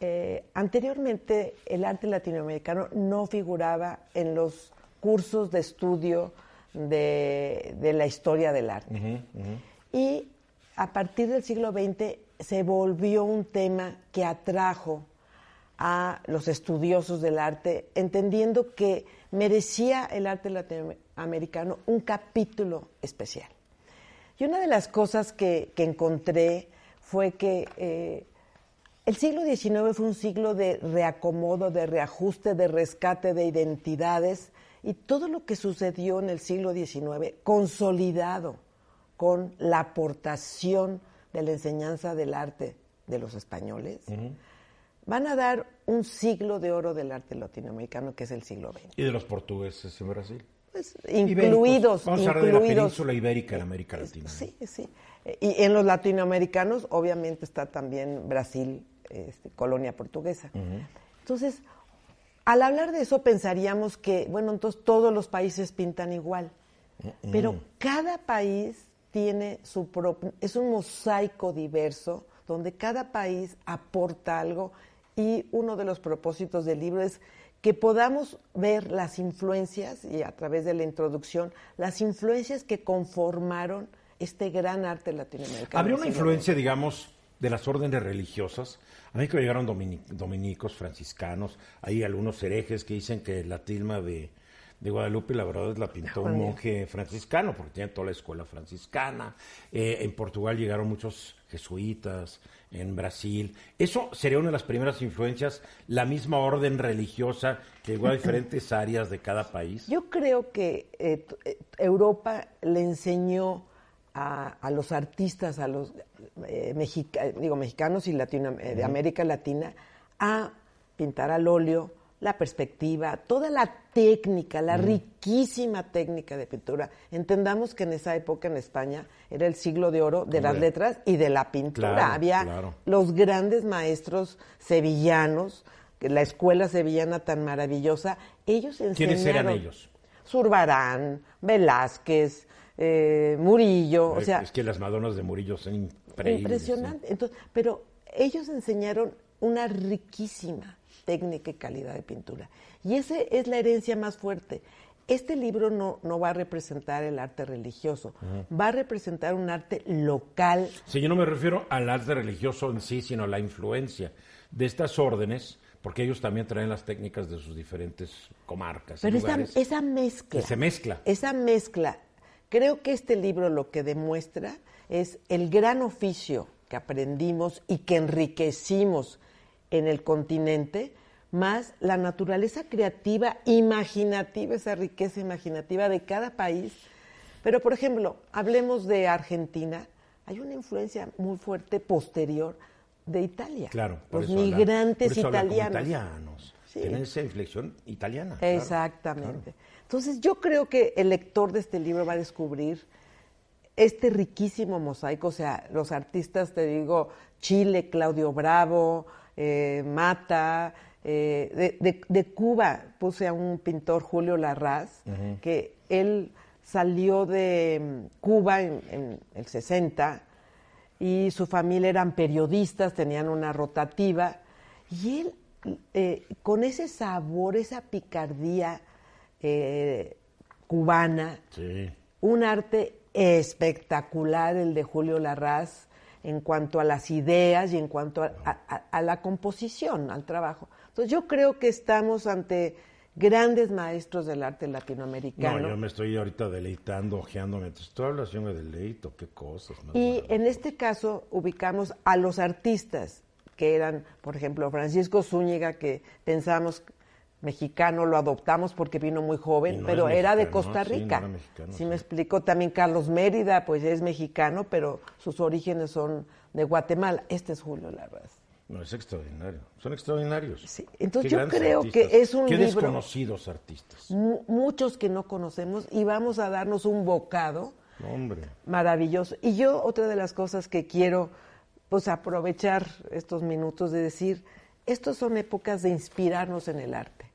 eh, anteriormente el arte latinoamericano no figuraba en los cursos de estudio de, de la historia del arte. Y a partir del siglo XX se volvió un tema que atrajo a los estudiosos del arte, entendiendo que merecía el arte latinoamericano un capítulo especial. Y una de las cosas que, que encontré fue que eh, el siglo XIX fue un siglo de reacomodo, de reajuste, de rescate de identidades y todo lo que sucedió en el siglo XIX consolidado con la aportación de la enseñanza del arte de los españoles, van a dar un siglo de oro del arte latinoamericano que es el siglo XX. Y de los portugueses en Brasil. Pues, Ibéricos. incluidos, Vamos a hablar de la incluidos. península ibérica en América Latina. Sí, sí. Eh, Y en los latinoamericanos, obviamente, está también Brasil, este, colonia portuguesa. Entonces, al hablar de eso, pensaríamos que, bueno, entonces todos los países pintan igual. Pero cada país tiene su propio, es un mosaico diverso, donde cada país aporta algo. Y uno de los propósitos del libro es que podamos ver las influencias, y a través de la introducción, las influencias que conformaron este gran arte latinoamericano. ¿Habría una influencia, digamos, de las órdenes religiosas? A México llegaron domini- dominicos, franciscanos, hay algunos herejes que dicen que la tilma de, de Guadalupe, la verdad es la pintó un monje franciscano, porque tiene toda la escuela franciscana. Eh, en Portugal llegaron muchos jesuitas, en Brasil. Eso sería una de las primeras influencias, la misma orden religiosa que llegó a <laughs> diferentes áreas de cada país. Yo creo que eh, eh, Europa le enseñó a, los artistas, a los eh, digo, mexicanos y latino, de América Latina, a pintar al óleo, la perspectiva, toda la técnica, la riquísima técnica de pintura. Entendamos que en esa época en España era el siglo de oro de las letras y de la pintura. Había los grandes maestros sevillanos, la escuela sevillana tan maravillosa, ellos enseñaron... ¿Quiénes eran ellos? Zurbarán, Velázquez, eh, Murillo, o sea... Es que las Madonas de Murillo son increíbles. Impresionante. Entonces, pero ellos enseñaron una riquísima técnica y calidad de pintura. Y esa es la herencia más fuerte. Este libro no, no va a representar el arte religioso, va a representar un arte local. Sí, yo no me refiero al arte religioso en sí, sino a la influencia de estas órdenes, porque ellos también traen las técnicas de sus diferentes comarcas. Pero esa, esa mezcla. se mezcla. Esa mezcla. Creo que este libro lo que demuestra es el gran oficio que aprendimos y que enriquecimos en el continente, más la naturaleza creativa, imaginativa, esa riqueza imaginativa de cada país. Pero, por ejemplo, hablemos de Argentina, hay una influencia muy fuerte posterior de Italia. Claro, los migrantes italianos. italianos. Tienen esa inflexión italiana. Exactamente. Entonces, yo creo que el lector de este libro va a descubrir este riquísimo mosaico, o sea, los artistas, te digo, Chile, Claudio Bravo, eh, Mata, eh, de, Cuba puse a un pintor, Julio Larraz, que él salió de mm, Cuba en, el 60 y su familia eran periodistas, tenían una rotativa, y él eh, con ese sabor, esa picardía cubana, un arte espectacular el de Julio Larraz, en cuanto a las ideas y en cuanto a, la composición, al trabajo. Entonces yo creo que estamos ante grandes maestros del arte latinoamericano. No, yo me estoy ahorita deleitando, ojeándome. Tú hablas, yo me deleito, qué cosas. y en este caso ubicamos a los artistas que eran, por ejemplo, Francisco Zúñiga, que pensamos mexicano, lo adoptamos porque vino muy joven, pero era de Costa Rica. Sí, me explicó también Carlos Mérida, pues es mexicano, pero sus orígenes son de Guatemala. Este es Julio Larraz. No, es extraordinario. Son extraordinarios. Sí. Entonces yo creo que es un Qué libro... desconocidos artistas. Muchos que no conocemos y vamos a darnos un bocado Hombre. maravilloso. Y yo otra de las cosas que quiero pues aprovechar estos minutos de decir, estos son épocas de inspirarnos en el arte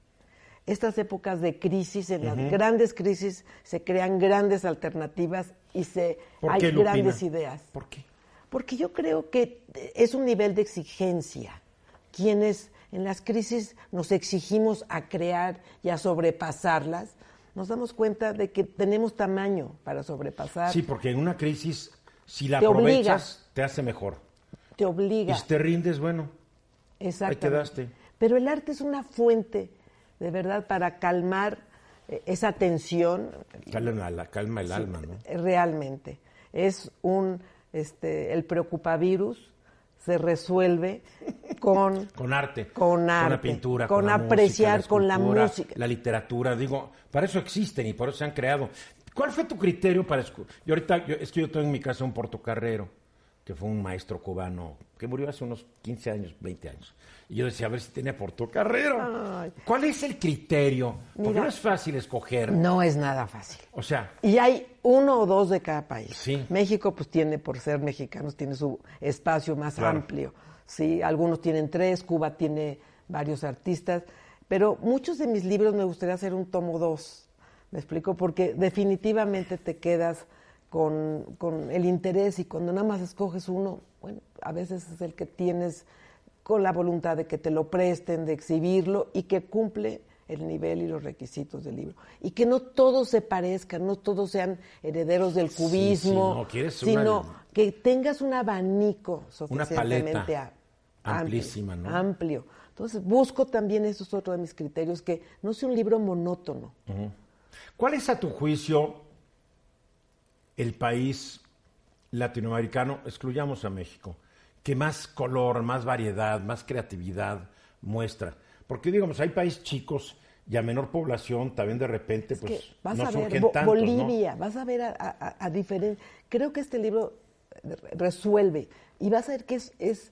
estas épocas de crisis, en las grandes crisis, se crean grandes alternativas y se hay grandes ideas. ¿Por qué? Porque yo creo que es un nivel de exigencia. Quienes en las crisis nos exigimos a crear y a sobrepasarlas, nos damos cuenta de que tenemos tamaño para sobrepasar. Sí, porque en una crisis, si la aprovechas, te hace mejor. Te obliga. Y si te rindes, bueno, ahí quedaste. Pero el arte es una fuente de verdad, para calmar eh, esa tensión. Calma, la, calma el alma, ¿no? Realmente. Es un, este, el preocupavirus se resuelve con... <laughs> con arte. Con arte. Con la pintura, con, apreciar, con la música. La literatura, digo, para eso existen y por eso se han creado. ¿Cuál fue tu criterio para... Yo ahorita, yo, es que yo tengo en mi casa un portocarrero, que fue un maestro cubano, que murió hace unos 15 años, 20 años. Y yo decía, a ver si tenía por tu carrera. ¿Cuál es el criterio? Porque no es fácil escoger. No es nada fácil. O sea. Y hay uno o dos de cada país. Sí. México, pues tiene, por ser mexicanos, tiene su espacio más amplio. Sí, algunos tienen tres, Cuba tiene varios artistas. Pero muchos de mis libros me gustaría hacer un tomo dos. ¿Me explico? Porque definitivamente te quedas con, con el interés y cuando nada más escoges uno, bueno, a veces es el que tienes con la voluntad de que te lo presten, de exhibirlo y que cumple el nivel y los requisitos del libro. Y que no todos se parezcan, no todos sean herederos del cubismo, sino que tengas un abanico suficientemente amplísima, amplio, amplio. Entonces busco también, eso es otro de mis criterios, que no sea un libro monótono. ¿Cuál es a tu juicio el país latinoamericano, excluyamos a México, que más color, más variedad, más creatividad muestra? Porque digamos, hay países chicos y a menor población también de repente Es pues que vas no a ver surgen Bo- tantos, ¿no? Bolivia, vas a ver a, a, Creo que este libro eh, resuelve y vas a ver que es, es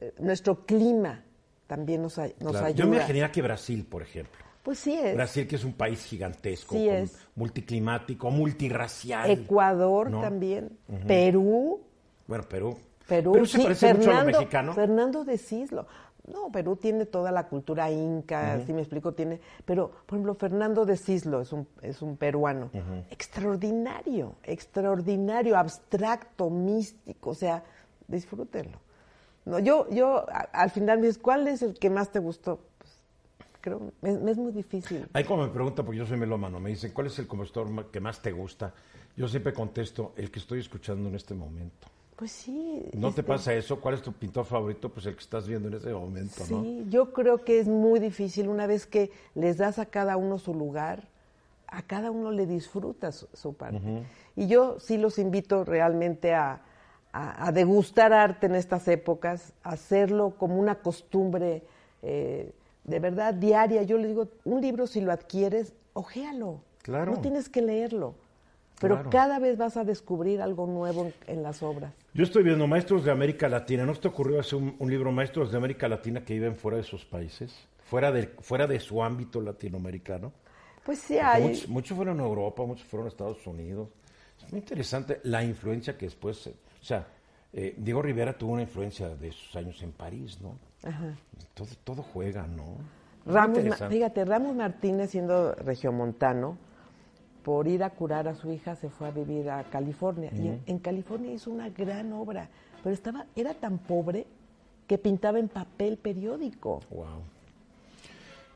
eh, nuestro clima también nos, nos Claro. ayuda. Yo me imaginaría que Brasil, por ejemplo. Pues sí es. Brasil, que es un país gigantesco, Sí con- es. multiclimático, multirracial. Ecuador ¿no? también, Perú, Bueno, Perú. Perú, se sí, parece mucho a lo Fernando, mexicano. Fernando de Cislo. No, Perú tiene toda la cultura inca, si me explico, tiene, pero por ejemplo Fernando de Cislo es un es un peruano extraordinario, extraordinario, abstracto, místico, o sea, disfrútenlo. No, yo yo a- al final me dices, ¿cuál es el que más te gustó? Pues, creo me, me es muy difícil. Ahí como me pregunta, porque yo soy melómano, me dicen, ¿cuál es el compositor que más te gusta? Yo siempre contesto, el que estoy escuchando en este momento. Pues sí. ¿No te este, pasa eso? ¿Cuál es tu pintor favorito? Pues el que estás viendo en ese momento, ¿no? Sí, yo creo que es muy difícil una vez que les das a cada uno su lugar, a cada uno le disfrutas su, su parte. Y yo sí los invito realmente a, a- a degustar arte en estas épocas, a hacerlo como una costumbre eh, de verdad diaria. Yo les digo, un libro si lo adquieres, ojéalo. Claro. No tienes que leerlo. Pero Claro. cada vez vas a descubrir algo nuevo en, en las obras. Yo estoy viendo Maestros de América Latina. ¿No te ocurrió hacer un, un libro Maestros de América Latina que viven fuera de sus países? Fuera de, fuera de su ámbito latinoamericano. Pues sí Porque hay. Muchos, muchos fueron a Europa, muchos fueron a Estados Unidos. Es muy interesante la influencia que después, eh, o sea, eh, Diego Rivera tuvo una influencia de sus años en París, ¿no? Ajá. Todo, todo juega, ¿no? Ramos, fíjate, Ramos Martínez, siendo regiomontano, por ir a curar a su hija, se fue a vivir a California. Y en, en California hizo una gran obra, pero estaba, era tan pobre que pintaba en papel periódico. Wow.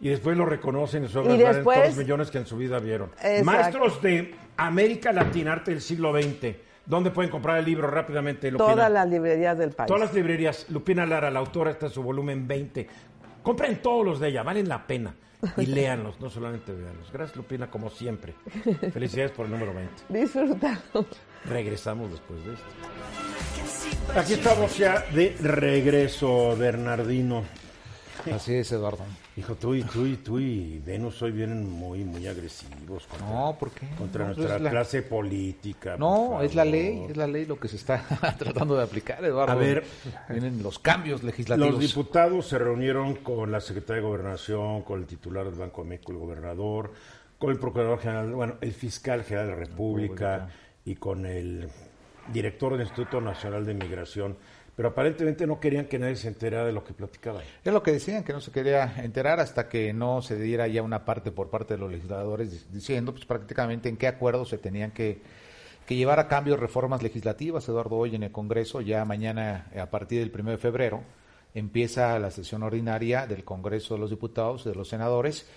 Y después lo reconocen en Y valen después- todos los millones que en su vida vieron. Exacto. Maestros de América Latina, arte del siglo XX. ¿Dónde pueden comprar el libro rápidamente, Lupina? Todas las librerías del país. Todas las librerías. Lupina Lara, la autora, está en su volumen 20. Compren todos los de ella, valen la pena. Y <laughs> léanlos, no solamente veanlos. Gracias, Lupina, como siempre. <laughs> Felicidades por el número 20. Disfrútalo. Regresamos después de esto. Aquí estamos ya de regreso, Bernardino. Así es, Eduardo. Hijo, tú y tú y tú y Venus hoy vienen muy, muy agresivos contra, No, ¿por qué? contra No, pues nuestra es la- clase política. No, es la ley, es la ley lo que se está <laughs> tratando de aplicar, Eduardo. A ver. vienen los cambios legislativos. Los diputados se reunieron con la secretaria de Gobernación, con el titular del Banco de México, el gobernador, con el procurador general, bueno, el fiscal general de la República y con el director del Instituto Nacional de Migración. Pero aparentemente no querían que nadie se enterara de lo que platicaban. Es lo que decían, que no se quería enterar hasta que no se diera ya una parte por parte de los legisladores dic- diciendo pues prácticamente en qué acuerdos se tenían que, que llevar a cambio reformas legislativas. Eduardo, hoy en el Congreso, ya mañana eh, a partir del 1 de febrero, empieza la sesión ordinaria del Congreso de los Diputados y de los Senadores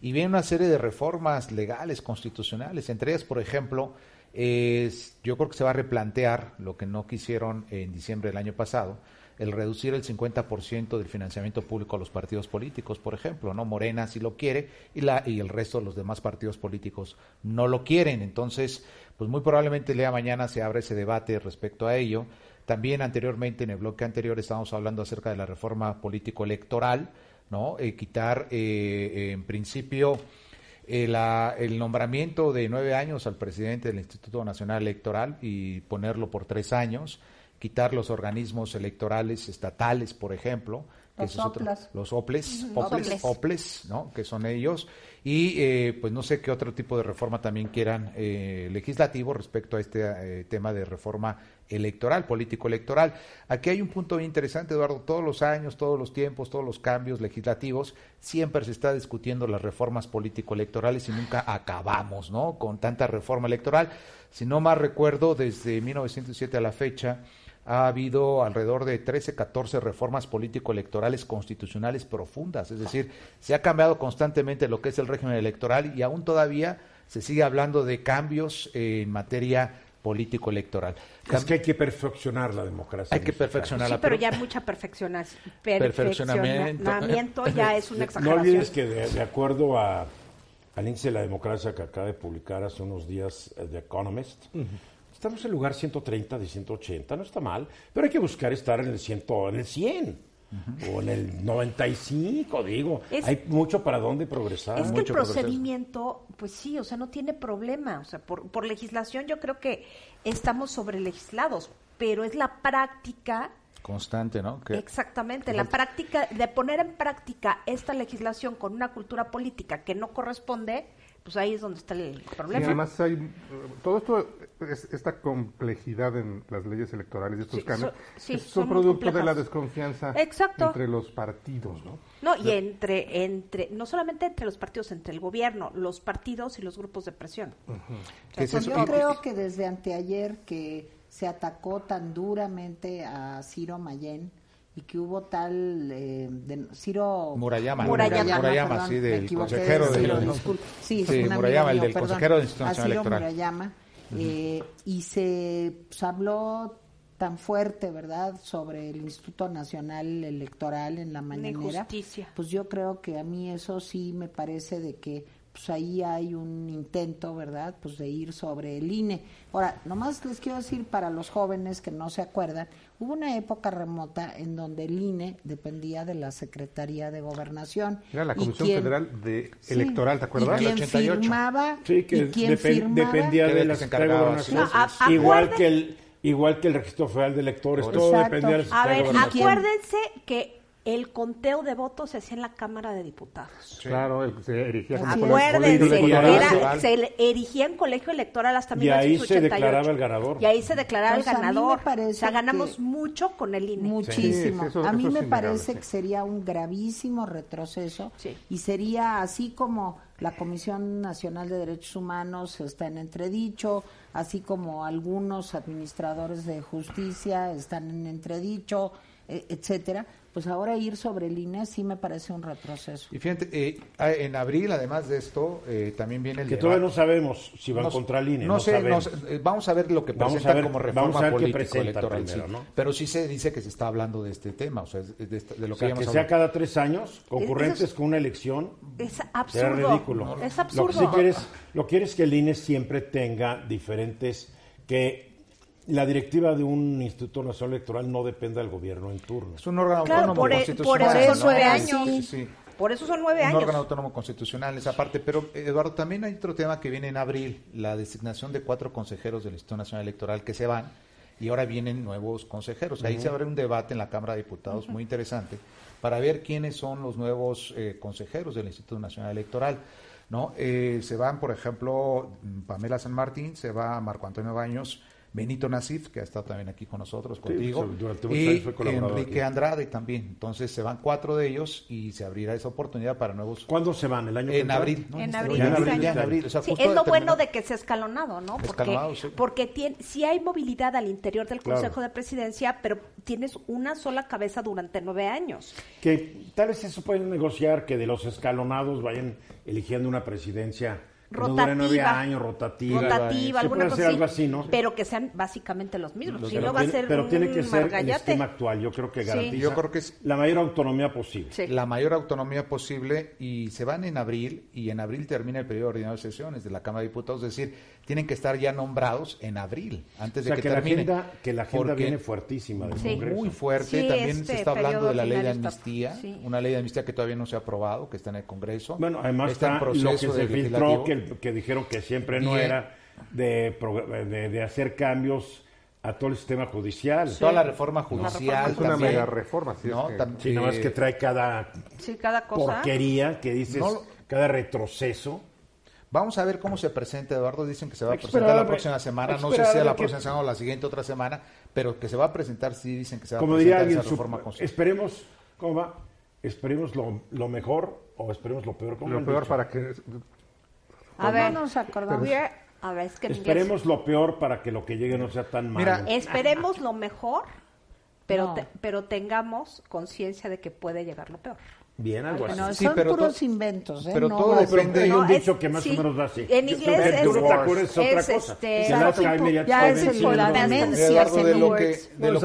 y viene una serie de reformas legales, constitucionales, entre ellas, por ejemplo, es, yo creo que se va a replantear lo que no quisieron en diciembre del año pasado, el reducir el 50% del financiamiento público a los partidos políticos, por ejemplo, ¿no? Morena sí lo quiere y la y el resto de los demás partidos políticos no lo quieren. Entonces, pues muy probablemente el día mañana se abra ese debate respecto a ello. También anteriormente, en el bloque anterior, estábamos hablando acerca de la reforma político-electoral, ¿no? Eh, quitar, eh, en principio, la- el nombramiento de nueve años al presidente del Instituto Nacional Electoral y ponerlo por tres años, quitar los organismos electorales estatales, por ejemplo, que Los ese es otro- OPLAS. los OPLES, OPLES, OPLES. OPLES, ¿no? que son ellos, y eh, pues no sé qué otro tipo de reforma también quieran eh, legislativo respecto a este eh, tema de reforma electoral, político-electoral. Aquí hay un punto bien interesante, Eduardo, todos los años, todos los tiempos, todos los cambios legislativos, siempre se está discutiendo las reformas político-electorales y nunca acabamos, ¿no? Con tanta reforma electoral. Si no más recuerdo, desde 1907 a la fecha, ha habido alrededor de 13, 14 reformas político-electorales constitucionales profundas, es decir, se ha cambiado constantemente lo que es el régimen electoral y aún todavía se sigue hablando de cambios en materia político-electoral. Es que hay que perfeccionar la democracia. Hay que perfeccionarla. Sí, pero ya mucha perfeccionación. Perfeccionamiento. Perfeccionamiento ya es una <laughs> No exageración. olvides que de, de acuerdo a al índice de la democracia que acaba de publicar hace unos días eh, The Economist. Estamos en el lugar 130 de 180, no está mal, pero hay que buscar estar en el, 100, en el 100 o en el 95, digo. Es- hay mucho para dónde progresar. Es que el progreso. procedimiento, pues sí, o sea, no tiene problema. O sea, por, por legislación yo creo que estamos sobre legislados, pero es la práctica, Constante, ¿no? Que- exactamente, la práctica de poner en práctica esta legislación con una cultura política que no corresponde, pues ahí es donde está el Y problema. además hay todo esto, es- esta complejidad en las leyes electorales y estos Sí, cambios, so- sí, es son producto de la desconfianza Exacto. entre los partidos, ¿no? No, y entre, entre, no solamente entre los partidos, entre el gobierno, los partidos y los grupos de presión. ¿Qué es Pues eso? yo Y- creo que desde anteayer que se atacó tan duramente a Ciro Mayén y que hubo tal eh, de, Ciro Murayama, Murayama, Murayama, perdón, sí, me del equivoqué consejero de del- Ciro, Murayama, el del perdón. consejero del Instituto Nacional Electoral. Murayama, eh, y se pues, habló tan fuerte, ¿verdad?, sobre el Instituto Nacional Electoral en la mañanera. Pues yo creo que a mí eso sí me parece de que pues ahí hay un intento, ¿verdad?, pues de ir sobre el INE. Ahora, nomás les quiero decir para los jóvenes que no se acuerdan, hubo una época remota en donde el INE dependía de la Secretaría de Gobernación. Era la ¿Y Comisión quién- Federal de Sí. Electoral, ¿te acuerdas? ¿Y quién 88. firmaba? Sí, que ¿Y quién depen- firmaba? dependía de la Secretaría de Gobernación. sí, sí. igual que el igual que el Registro Federal de Electores, todo Exacto. dependía de la A Secretaría de ver, Gobernación. acuérdense que el conteo de votos se hacía en la Cámara de Diputados. Claro, se erigía como Acuérdense, colegio electoral. era- electoral. se le- erigía en colegio electoral hasta Y ahí se 1988. declaraba el ganador. Y ahí se declaraba Pues el a mí me ganador. parece o sea, ganamos que- mucho con el INE. Muchísimo. Sí, sí, eso- a mí me parece sí. que sería un gravísimo retroceso Sí. y sería así como la Comisión Nacional de Derechos Humanos está en entredicho, así como algunos administradores de justicia están en entredicho, e- etcétera. Pues ahora ir sobre el INE sí me parece un retroceso. Y fíjate, eh, a- en abril, además de esto, eh, también viene el Que debate. todavía no sabemos si van No- contra el INE. No, No, sé, sabemos. no sé, eh, vamos a ver lo que presenta ver- como vamos reforma a ver qué político presenta electoral. primero, sí. ¿no? Pero sí se dice que se está hablando de este tema, o sea, de, esta- de lo O que sea, habíamos que sea hablado. cada tres años, concurrentes es- con una elección, Es será absurdo. ridículo. Es Lo que absurdo. sí quieres, lo que quieres que el INE siempre tenga diferentes, que la directiva de un Instituto Nacional Electoral no dependa del gobierno en turno. Es un órgano Claro, autónomo por, e- por constitucional. eso son nueve años. Sí, sí. Por eso son nueve un años. órgano autónomo constitucional, esa parte. Pero, Eduardo, también hay otro tema que viene en abril, la designación de cuatro consejeros del Instituto Nacional Electoral que se van y ahora vienen nuevos consejeros. Ahí se abre un debate en la Cámara de Diputados muy interesante para ver quiénes son los nuevos eh, consejeros del Instituto Nacional Electoral. ¿no? Eh, se van, por ejemplo, Pamela San Martín, se va Marco Antonio Baños, Benito Nasif, que ha estado también aquí con nosotros, contigo, pues, durante muchos y años fue colaborador Enrique aquí. Andrade también. Entonces se van cuatro de ellos y se abrirá esa oportunidad para nuevos ¿Cuándo se van? ¿El año que en abril. ¿no? En abril, ya en abril, ya en año. abril. O sea, Sí, justo es lo bueno de que sea escalonado, ¿no? Porque, Escalonado, sí. porque tiene, sí hay movilidad al interior del Claro. Consejo de Presidencia, pero tienes una sola cabeza durante nueve años. Que tal vez eso pueden negociar, que de los escalonados vayan eligiendo una presidencia que no dure nueve Rotativa. años, rotativa. Rotativa, alguna cosa algo así, ¿no? pero que sean básicamente los mismos. Si pero no va a tiene, ser pero tiene que ser el margallate. esquema actual. Yo creo que Sí. garantiza Yo creo que es- la mayor autonomía posible. Sí. la mayor autonomía posible y se van en abril y en abril termina el periodo ordinario de sesiones de la Cámara de Diputados, es decir, tienen que estar ya nombrados en abril, antes O sea, de que, que, la termine. agenda, que la agenda Porque viene fuertísima del Sí. Congreso. muy fuerte, Sí, también este se está hablando de la ley de está- amnistía, sí. una ley de amnistía que todavía no se ha aprobado, que está en el Congreso. Bueno, además Está en está, lo que proceso se de filtró, que, que dijeron que siempre no Bien. era de, pro- de, de hacer cambios a todo el sistema judicial. Toda la reforma judicial Es una también, mega reforma, sí, ¿no? es que- Sí, nada más eh, que trae cada Sí, cada cosa. porquería que dices, No cada retroceso. Vamos a ver cómo se presenta, Eduardo. Dicen que se va a presentar la ver- próxima semana. No sé si a la ver próxima semana o la siguiente otra semana, pero que se va a presentar, sí dicen que se va Como a diría presentar alguien, esa su- reforma constitucional. esperemos, ¿cómo va? Esperemos lo, lo mejor o esperemos lo peor. ¿cómo Lo peor dicho? para que... A ver, no nos acordamos. we're- a ver, es que Esperemos lo peor para que lo que llegue no sea tan malo. Mira, Esperemos lo mejor, pero, No. te- pero tengamos conciencia de que puede llegar lo peor. Bien, algo así. Bueno, Sí, son pero puros to- inventos, ¿eh? pero No todo No, depende- hay No, un dicho que más sí, o menos va así. en inglés no es- es otra es, cosa. este, Si el Alzheimer ya es el- la Eduardo, demencia, de lo que, No, de lo,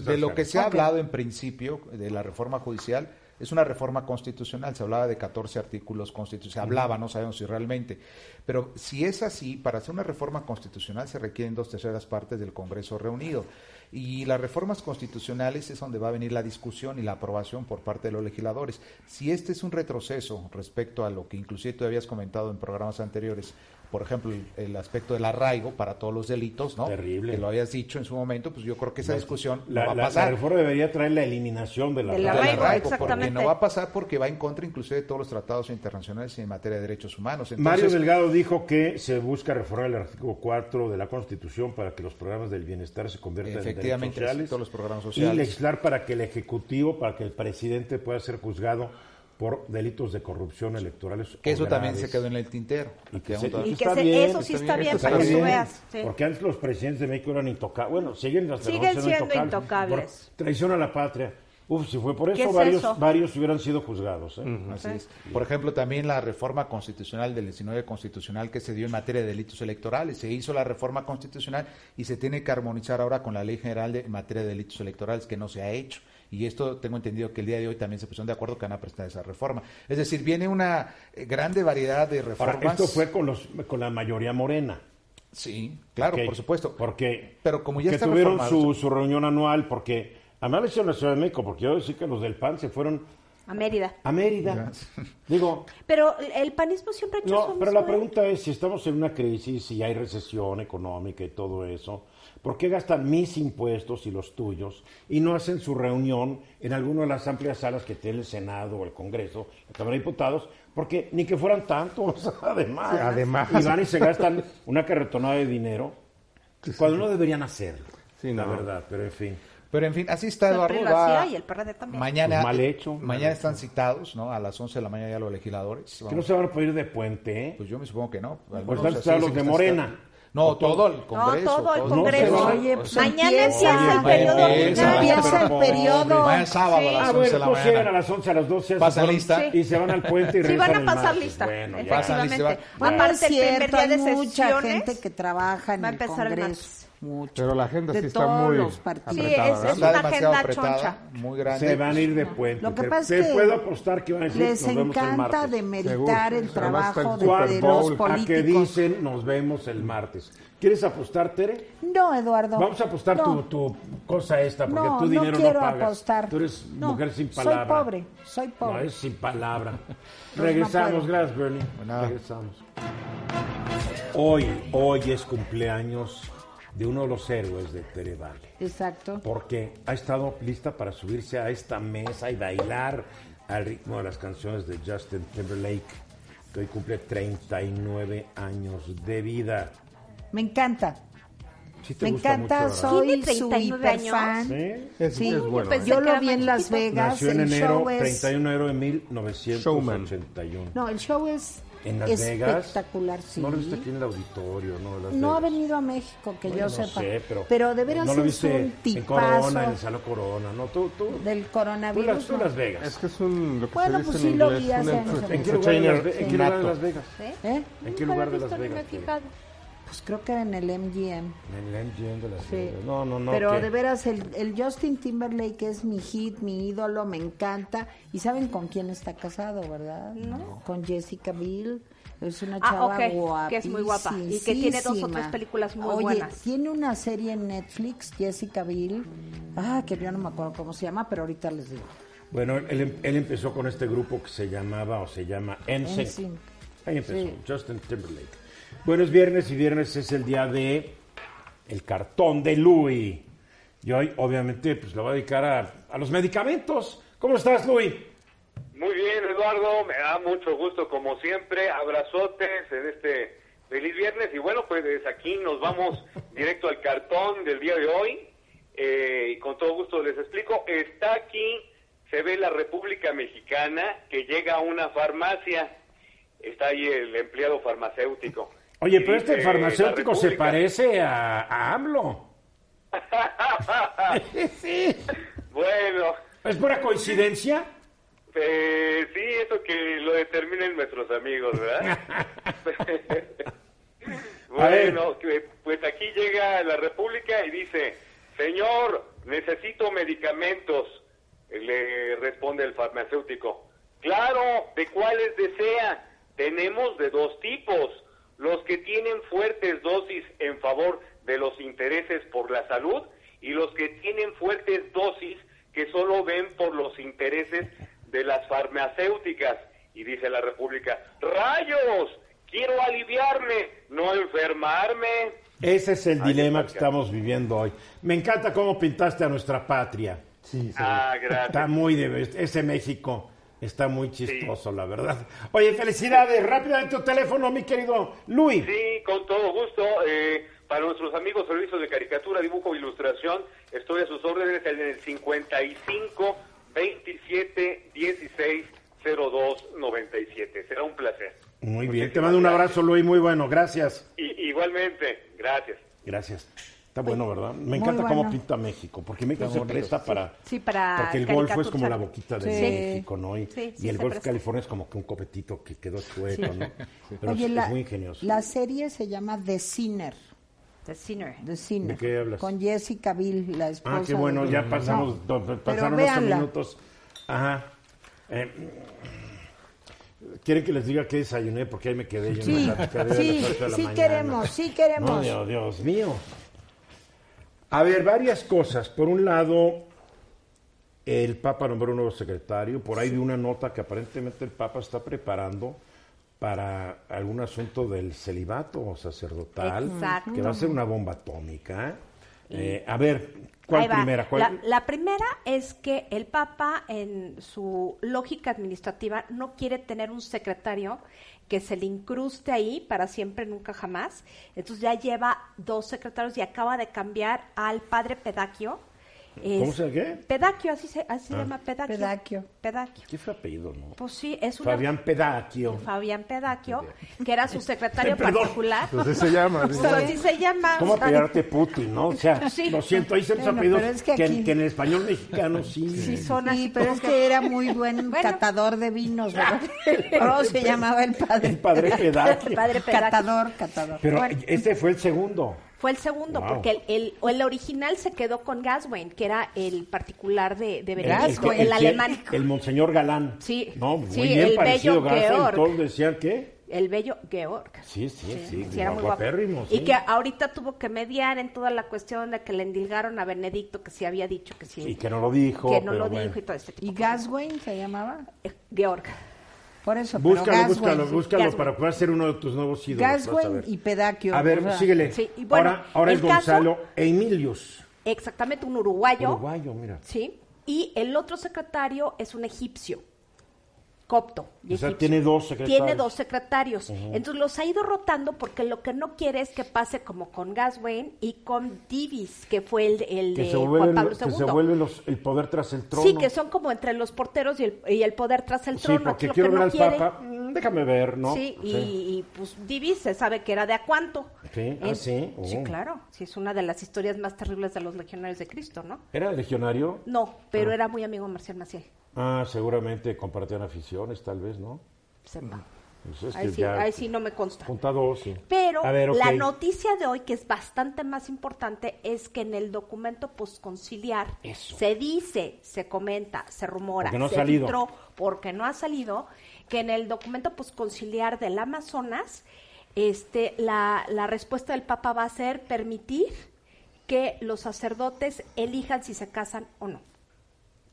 de lo que se ha hablado en principio de la reforma judicial, Es una reforma constitucional, se hablaba de 14 artículos constitucionales, se hablaba, no sabemos si realmente. Pero si es así, para hacer una reforma constitucional se requieren dos terceras partes del Congreso reunido. Y las reformas constitucionales es donde va a venir la discusión y la aprobación por parte de los legisladores. Si este es un retroceso respecto a lo que inclusive tú habías comentado en programas anteriores, por ejemplo, el, el aspecto del arraigo para todos los delitos, ¿no? Terrible. Que lo habías dicho en su momento, pues yo creo que esa discusión no La, va a la- pasar. la reforma debería traer la eliminación Del arraigo, exactamente. Porque no va a pasar porque va en contra inclusive de todos los tratados internacionales en materia de derechos humanos. Entonces, Mario Delgado dijo que se busca reformar el artículo 4 de la Constitución para que los programas del bienestar se conviertan en derechos Efectivamente, sociales. todos los programas Y sociales. legislar para que el Ejecutivo, para que el presidente pueda ser juzgado por delitos de corrupción electorales. que eso también se quedó en el tintero. Y que se- Y Eso que está se- bien, eso sí está está bien, para que tú veas. sí. Porque antes los presidentes de México eran intocables. Bueno, siguen hasta Siguen siendo intocables. Por traición a la patria. Uf, si fue por ¿Qué eso, es varios, eso? varios hubieran sido juzgados. ¿eh? Así es. Por ejemplo, también la reforma constitucional del 19 constitucional que se dio en materia de delitos electorales. Se hizo la reforma constitucional y se tiene que armonizar ahora con la ley general de, en materia de delitos electorales que no se ha hecho. Y esto tengo entendido que el día de hoy también se pusieron de acuerdo que van a presentar esa reforma. Es decir, viene una eh, grande variedad de reformas. Ahora, esto fue con, los, con la mayoría morena. Sí, claro, por supuesto. Porque Pero como ya que está tuvieron su, su reunión anual, porque además lo hicieron en la Ciudad de México, porque yo decir que los del PAN se fueron A Mérida. a Mérida. <laughs> Digo, Pero el panismo siempre ha hecho eso no, pero la ¿eh? pregunta es, si estamos en una crisis, si hay recesión económica y todo eso, ¿por qué gastan mis impuestos y los tuyos y no hacen su reunión en alguna de las amplias salas que tiene el Senado o el Congreso, la Cámara de Diputados? Porque ni que fueran tantos, <laughs> además. Sí, además. Y van y se gastan una carretonada de dinero cuando no deberían hacerlo. Sí, la no. verdad, pero en fin. Pero en fin, así está Eduardo. Y el PRD también. Mañana, Pues mal hecho, mal mañana hecho. están citados, ¿no? A las 11 de la mañana ya los legisladores. Que no se van a poder ir de puente, ¿eh? Pues yo me supongo que no. Pues están los de Morena. están- No, todo el Congreso. todo el Congreso. No, Oye, pues Mañana empieza, el periodo empieza, el periodo. Mañana es sábado a las Ah, 11 bueno, de la entonces llegan a mañana. las 11, a las 12. Pasan lista. Y se van al puente y Sí, regresan van a el pasar lista. Bueno. Pasan lista, Efectivamente. va- Bueno, Aparte, el primer día de hay mucha sesiones gente que trabaja en va a el empezar el Congreso. Mucho. Pero la agenda de sí está muy partidos. Sí, apretada, es- es- Está una demasiado agenda apretada, choncha. muy grande. Se van a ir de puente. Lo que pasa es que puedo apostar que van a decir Les nos vemos el encanta martes. demeritar Seguro. el trabajo el de, de los A que políticos. dicen nos vemos el martes. ¿Quieres apostar, Tere? No, Eduardo. Vamos a apostar no. tu, tu cosa esta, porque no, tu dinero no, quiero pagas. apostar. Tú eres No, mujer sin soy palabra. pobre, soy pobre. No, es sin palabra. no Regresamos, gracias, Bernie. nada. Regresamos. Hoy, hoy es cumpleaños de uno de los héroes de Tere Vale. Exacto. porque ha estado lista para subirse a esta mesa y bailar al ritmo de las canciones de Justin Timberlake, que hoy cumple 39 años de vida. Me encanta. ¿Sí te Me gusta encanta, mucho, soy ¿Tiene su 39 años? hiperfan. ¿Sí? Es, Sí, es bueno. pensé Yo lo vi en Las. Vegas. Nació en el enero, show es... 31 de enero de 1981. No, el show es En Las Vegas. espectacular, sí. No lo viste aquí en el auditorio, ¿no? Las No ha Vegas. venido a México, que Bueno, yo no sepa. sé, pero, de veras no lo es viste un en tipazo Corona, en el Salón Corona, ¿no? Tú, tú, del tú, coronavirus. las, tú ¿no? Las Vegas. Es que es un, lo que Bueno, se pues en sí lo inglés, vi hace años. ¿En qué lugar de Las, entertainer Ve- en qué lugar de nato. Las Vegas? ¿Eh? ¿En qué lugar lo de Las Vegas? Pues creo que era en el MGM. En el MGM de Las Sí. No, no, no. Pero ¿qué? de veras, el, el Justin Timberlake es mi hit, mi ídolo, me encanta. ¿Y saben con quién está casado, verdad? Con Jessica Biel. Es una Ah, chava ok, guapísima. que es muy guapa y que tiene dos o tres películas muy Oye, buenas. tiene una serie en Netflix, Jessica Biel. Ah, que yo no me acuerdo cómo se llama, pero ahorita les digo. Bueno, él, él empezó con este grupo que se llamaba o se llama NSYNC. Ahí empezó, Sí. Justin Timberlake. Bueno, es viernes y viernes es el día de el cartón de Louis. Y hoy, obviamente, pues lo voy a dedicar a, a los medicamentos. ¿Cómo estás, Louis? Muy bien, Eduardo, me da mucho gusto como siempre, abrazotes en este feliz viernes y bueno, pues desde aquí nos vamos <laughs> directo al cartón del día de hoy eh, y con todo gusto les explico, está aquí, se ve la República Mexicana que llega a una farmacia, está ahí el empleado farmacéutico. Oye, pero este farmacéutico "La se República". parece a, a AMLO. <laughs> sí. bueno, ¿Es pura coincidencia? Eh, sí, eso que lo determinen nuestros amigos, ¿verdad? <laughs> <laughs> Ver. bueno, pues aquí llega la República y dice, señor, necesito medicamentos. Le responde el farmacéutico. Claro, ¿de cuáles desea? Tenemos de dos tipos. Los que tienen fuertes dosis en favor de los intereses por la salud y los que tienen fuertes dosis que solo ven por los intereses de las farmacéuticas. Y dice la República, rayos, quiero aliviarme, no enfermarme. Ese es el Ay, dilema que estamos viviendo hoy. Me encanta cómo pintaste a nuestra patria. Sí, sí. Ah, gracias. Está muy de ese México está muy chistoso, la verdad. Oye, felicidades. Rápidamente tu teléfono, mi querido Luis. Sí, con todo gusto. Eh, para nuestros amigos servicios de caricatura, dibujo e ilustración, estoy a sus órdenes en el 55 27 16 02 97. Será un placer. Muy bien, te mando un gracias. abrazo, Luis, muy bueno, gracias. Y, igualmente, gracias. Gracias. Está bueno, ¿verdad? Me encanta cómo pinta México, porque México se presta para... Sí, para Porque el golfo es como la boquita de Sí. México, ¿no? Y, Sí, sí, y el presta. California es como que un copetito que quedó chueco, ¿no? <laughs> Pero Oye, es, la, es muy ingenioso. la serie se llama The Sinner. The Sinner. The Sinner. ¿De qué hablas? Con Jessica Biel, la esposa. Ah, qué bueno, de- ya pasamos, No, do- pero pasaron ocho minutos. Ajá. Eh, ¿Quieren que les diga qué desayuné? Porque ahí me quedé yo en Sí, la plática de sí, de la sí mañana. queremos, sí queremos. No, Dios, Dios mío. A ver, varias cosas. Por un lado, el Papa nombró un nuevo secretario. Por ahí vi una nota que aparentemente el Papa está preparando para algún asunto del celibato sacerdotal, Exacto. que va a ser una bomba atómica. Eh, a ver, ¿cuál primera? ¿Cuál- La, la primera es que el Papa, en su lógica administrativa, no quiere tener un secretario que se le incruste ahí para siempre, nunca jamás. Entonces ya lleva dos secretarios y acaba de cambiar al padre Pedaquio. ¿Cómo Es- se qué? Pedaquio, así se, así se Ah. llama Pedaquio. Pedaquio. Pedaquio. ¿Qué fue apellido, no? Pues sí, es una... Fabián Pedacchio. Fabián Pedaquio, que era su secretario <laughs> particular. Pues así se llama. Pues así se llama. ¿Cómo apellidarte Putin, no? O sea, <laughs> Sí. lo siento, hay ciertos Bueno, apellidos es que, que aquí- que en el español mexicano sí. Sí, son así Sí, pero es que era muy buen <laughs> Bueno. catador de vinos, ¿verdad? ¿Cómo se llamaba el padre? El padre Pedacchio. Padre Pedaquio. Catador, catador. Pero Bueno. este fue el segundo. Fue el segundo, Wow. porque el, el, o el original se quedó con Gaswain, que era el particular de, de El, Benedicto, el- el, el- alemán. El Monseñor Galán. Sí, No, muy sí, bien el parecido Georg. Todos decían que. El bello Georg. Sí, sí, sí. Sí, era muy guapo. guapérrimo, Y sí. que ahorita tuvo que mediar en toda la cuestión de que le endilgaron a Benedicto, que sí había dicho que sí. Y que no lo dijo. que no lo bueno. dijo y todo este tipo ¿Y. Gaswain se llamaba? Eh, Georg. Por eso, pero Búscalo, búscalo, búscalo para poder ser uno de tus nuevos ídolos. ver. y Pedaquio. A ver, o sea, síguele. Sí, y bueno, ahora es caso- Gonzalo Emilius. Exactamente, un uruguayo. Uruguayo, mira. Sí. Y el otro secretario es un egipcio, copto. y O sea, tiene dos secretarios. Tiene dos secretarios. Entonces los ha ido rotando porque lo que no quiere es que pase como con Gaswain y con Divis, que fue el, el Que de Juan Pablo que II. se vuelven los, el poder tras el trono. Sí, que son como entre los porteros y el, y el poder tras el Sí, trono. porque Aquí lo quiero que ver no al quiere- Papa. Déjame ver, ¿no? Sí, y, y, pues Divis se sabe que era de a cuánto. Sí, ah, sí, Sí, oh. claro. Sí, es una de las historias más terribles de los legionarios de Cristo, ¿no? ¿Era legionario? No, pero era muy amigo de Marcial Maciel. Ah, seguramente compartían aficiones, tal vez, ¿no? Sepa. Pues es Ahí sí, ahí sí no me consta. junta dos, sí. Pero ver, la noticia de hoy, que es bastante más importante, es que en el documento postconciliar Eso. se dice, se comenta, se rumora, Porque no ha se salido. filtró, porque no ha salido, que en el documento postconciliar del Amazonas, este, la, la respuesta del Papa va a ser permitir que los sacerdotes elijan si se casan o no,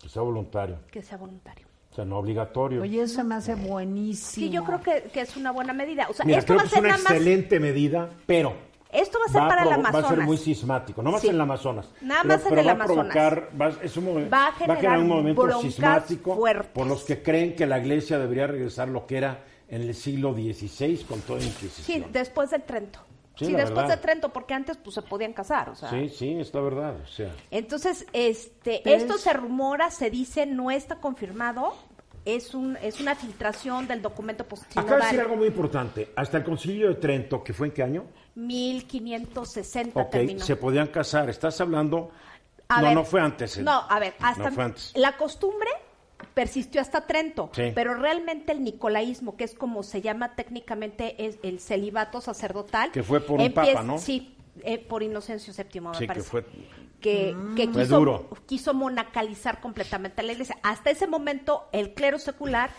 Que sea voluntario. que sea voluntario. O sea, no obligatorio. Oye, eso me hace buenísimo. Sí, yo creo que, que es una buena medida. O sea, Mira, esto creo va que a es ser una nada más. excelente medida, pero Esto va a ser va, a para el provo- va Amazonas. a ser muy sismático. No Sí. ser en el Amazonas. Nada pero, más en pero el va Amazonas. a provocar, va, es un momen- Va a generar un movimiento sismático fuertes. por los que creen que la iglesia debería regresar lo que era en el siglo XVI con toda la Sí, Inquisición. después del Trento. Sí, Sí, después verdad. de Trento, porque antes pues se podían casar, o sea. Sí, sí, es la verdad. O sea, Entonces, este, esto es- se rumora, se dice, no está confirmado. Es un es una filtración del documento acaba de decir algo muy importante. Hasta el concilio de Trento, que fue en qué año? 1560 Ok, terminó. se podían casar. Estás hablando... A no, ver, no fue antes. ¿eh? No, a ver, hasta No fue antes. la costumbre persistió hasta Trento, Sí. pero realmente el nicolaísmo, que es como se llama técnicamente es el celibato sacerdotal, Que fue por un papa, ¿no? Sí, eh, por Inocencio VII, me Sí, que fue... que, que Fue quiso, duro. quiso monacalizar completamente la iglesia. Hasta ese momento, el clero secular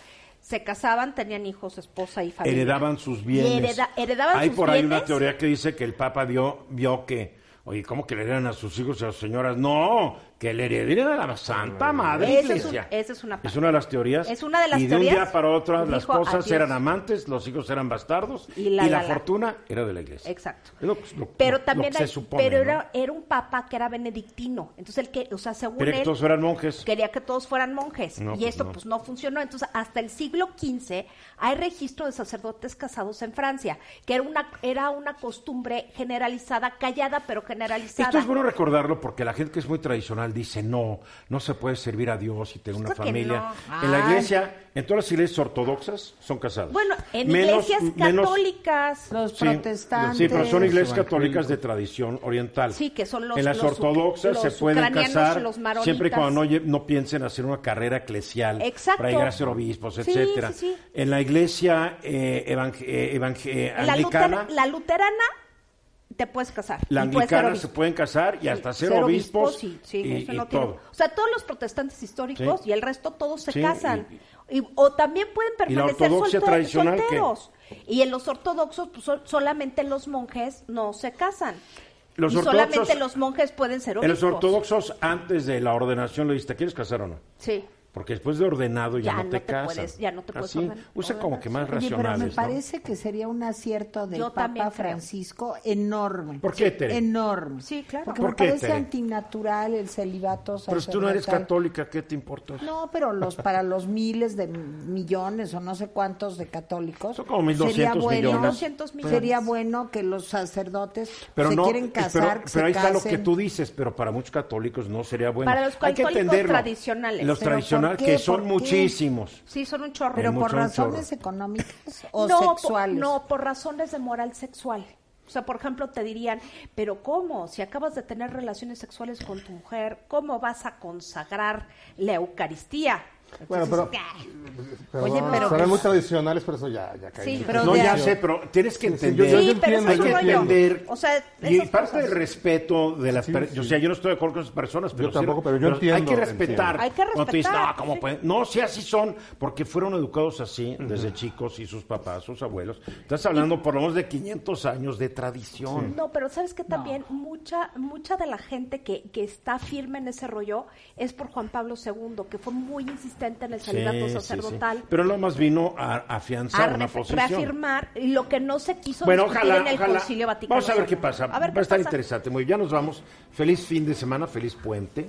se casaban, tenían hijos, esposa y familia. Heredaban sus Y bienes. hereda- heredaban Hay sus por ahí una teoría que dice que el Papa dio, vio que, oye, ¿cómo que le heredan a sus hijos y a las señoras? No, que le heredarían a la Santa Madre Esa es un- Iglesia. esa es una parte. Es una de las teorías. Es una de las Y de un teorías. día para otro, las Dijo, "Adiós". eran amantes, los hijos eran bastardos Y y la, la, la, la. fortuna era de la Iglesia. Exacto. Es lo- lo- Pero lo- también lo que hay- se supone, pero ¿no? era, era un papa que era benedictino. Entonces el que, o sea, según Quería que él, todos fueran monjes. quería que todos fueran monjes. No, y pues esto no. pues no funcionó. Entonces, hasta el siglo XV hay registro de sacerdotes casados en Francia, que era una, era una costumbre generalizada, callada, pero generalizada. Esto es bueno recordarlo porque la gente que es muy tradicional dice no, no se puede servir a Dios y tener una Claro que familia. no. En la iglesia, en todas las iglesias ortodoxas son casados. Bueno, en Menos- iglesias menos- católicas. Los Sí, protestantes. Sí, pero son iglesias católicas de tradición oriental. Sí, que son los- En las los ortodoxas se pueden casar los siempre y cuando no, no piensen hacer una carrera eclesial Exacto. para llegar a ser obispos, Sí, etcétera. sí, sí. En la iglesia eh, evang- eh, evang- eh, La, anglicana, luter- la luterana te puedes casar. la y puedes ser anglicana obispo. se pueden casar y hasta ser, Ser obispos obispo, sí, sí, y, eso y no tiene- todo. O sea, todos los protestantes históricos Sí. y el resto todos se casan. y- Y- o también pueden permanecer solteros. Y en los ortodoxos pues, sol- solamente los monjes no se casan. Los y ortodoxos- solamente los monjes pueden ser En los obispos. ortodoxos, antes de la ordenación, le dices, ¿te quieres casar o no? Sí. Porque después de ordenado ya, Ya no no te, te casas. puedes- ya no te puedes Así, orden- usa como que más Oye, pero me racionales, ¿no? parece que sería un acierto del Yo Papa creo. Francisco enorme. ¿Por qué, Tere? Enorme. Sí, claro. Porque ¿Por me qué, parece Tere? antinatural el celibato Pero si tú no eres católica, ¿qué te importa? No, pero los para los miles de millones o no sé cuántos de católicos Son como 1.200 sería bueno, millones. 200 millones. Sería bueno que los sacerdotes Pero se no, quieren pero- casar, pero, se ahí está lo casen. que tú dices, pero para muchos católicos no sería bueno. Para los Hay que católicos tradicionales. Los ¿Pero tradicionales, qué? que son muchísimos. Sí, son un chorro. Pero por razones chorro. económicas <laughs> o no, por- sexuales. no, por razones de moral sexual. O sea, por ejemplo, te dirían, pero ¿cómo? Si acabas de tener relaciones sexuales con tu mujer, ¿cómo vas a consagrar la Eucaristía? Bueno, pero, Oye, pero son muy tradicionales, por eso ya, ya. Sí, pero no, ya sé, pero tienes que sí, entender. yo- yo pero entiendo, hay que entender. O sea, y parte del respeto de las Sí, personas. O sea, yo no estoy de acuerdo con esas personas, pero, sí- tampoco, pero yo Hay entiendo, que respetar. Hay que Cuando te dicen, respetar, no, ¿cómo sí. pueden? No, sí, así son, porque fueron educados así desde chicos y sus papás, sus abuelos. Estás hablando por lo menos de 500 años de tradición. No, pero sabes que también mucha mucha de la gente que, que está firme en ese rollo es por Juan Pablo II, que fue muy insistente en el celibato Sí, sí, sí. sacerdotal. Pero no más vino a, afianzar a una posición. reafirmar lo que no se quiso Bueno, discutir ojalá, en el ojalá. Concilio Vaticano Vamos a ver qué pasa. A ver Va a estar pasa. interesante. Muy bien, ya nos vamos. Feliz fin de semana, feliz puente.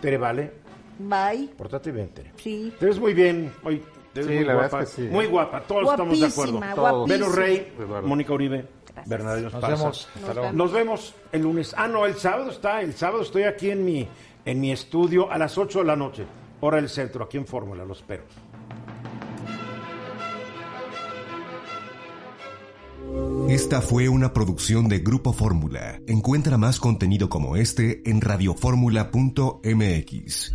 Tere, vale. Bye. Portate bien, Tere. Sí. Te ves muy bien hoy. Te ves Sí, muy la guapa. es que sí. Muy guapa. Todos estamos de acuerdo. Guapísima, guapísima. Venus Rey, Eduardo. Mónica Uribe, Bernardo Nos vemos. Hasta luego. Nos vemos el lunes. Ah, no, el sábado está. El sábado estoy aquí en mi, en mi estudio a las 8 de la noche. Hora del centro, aquí en Fórmula. Los espero. Esta fue una producción de Grupo Fórmula. Encuentra más contenido como este en radioformula.mx.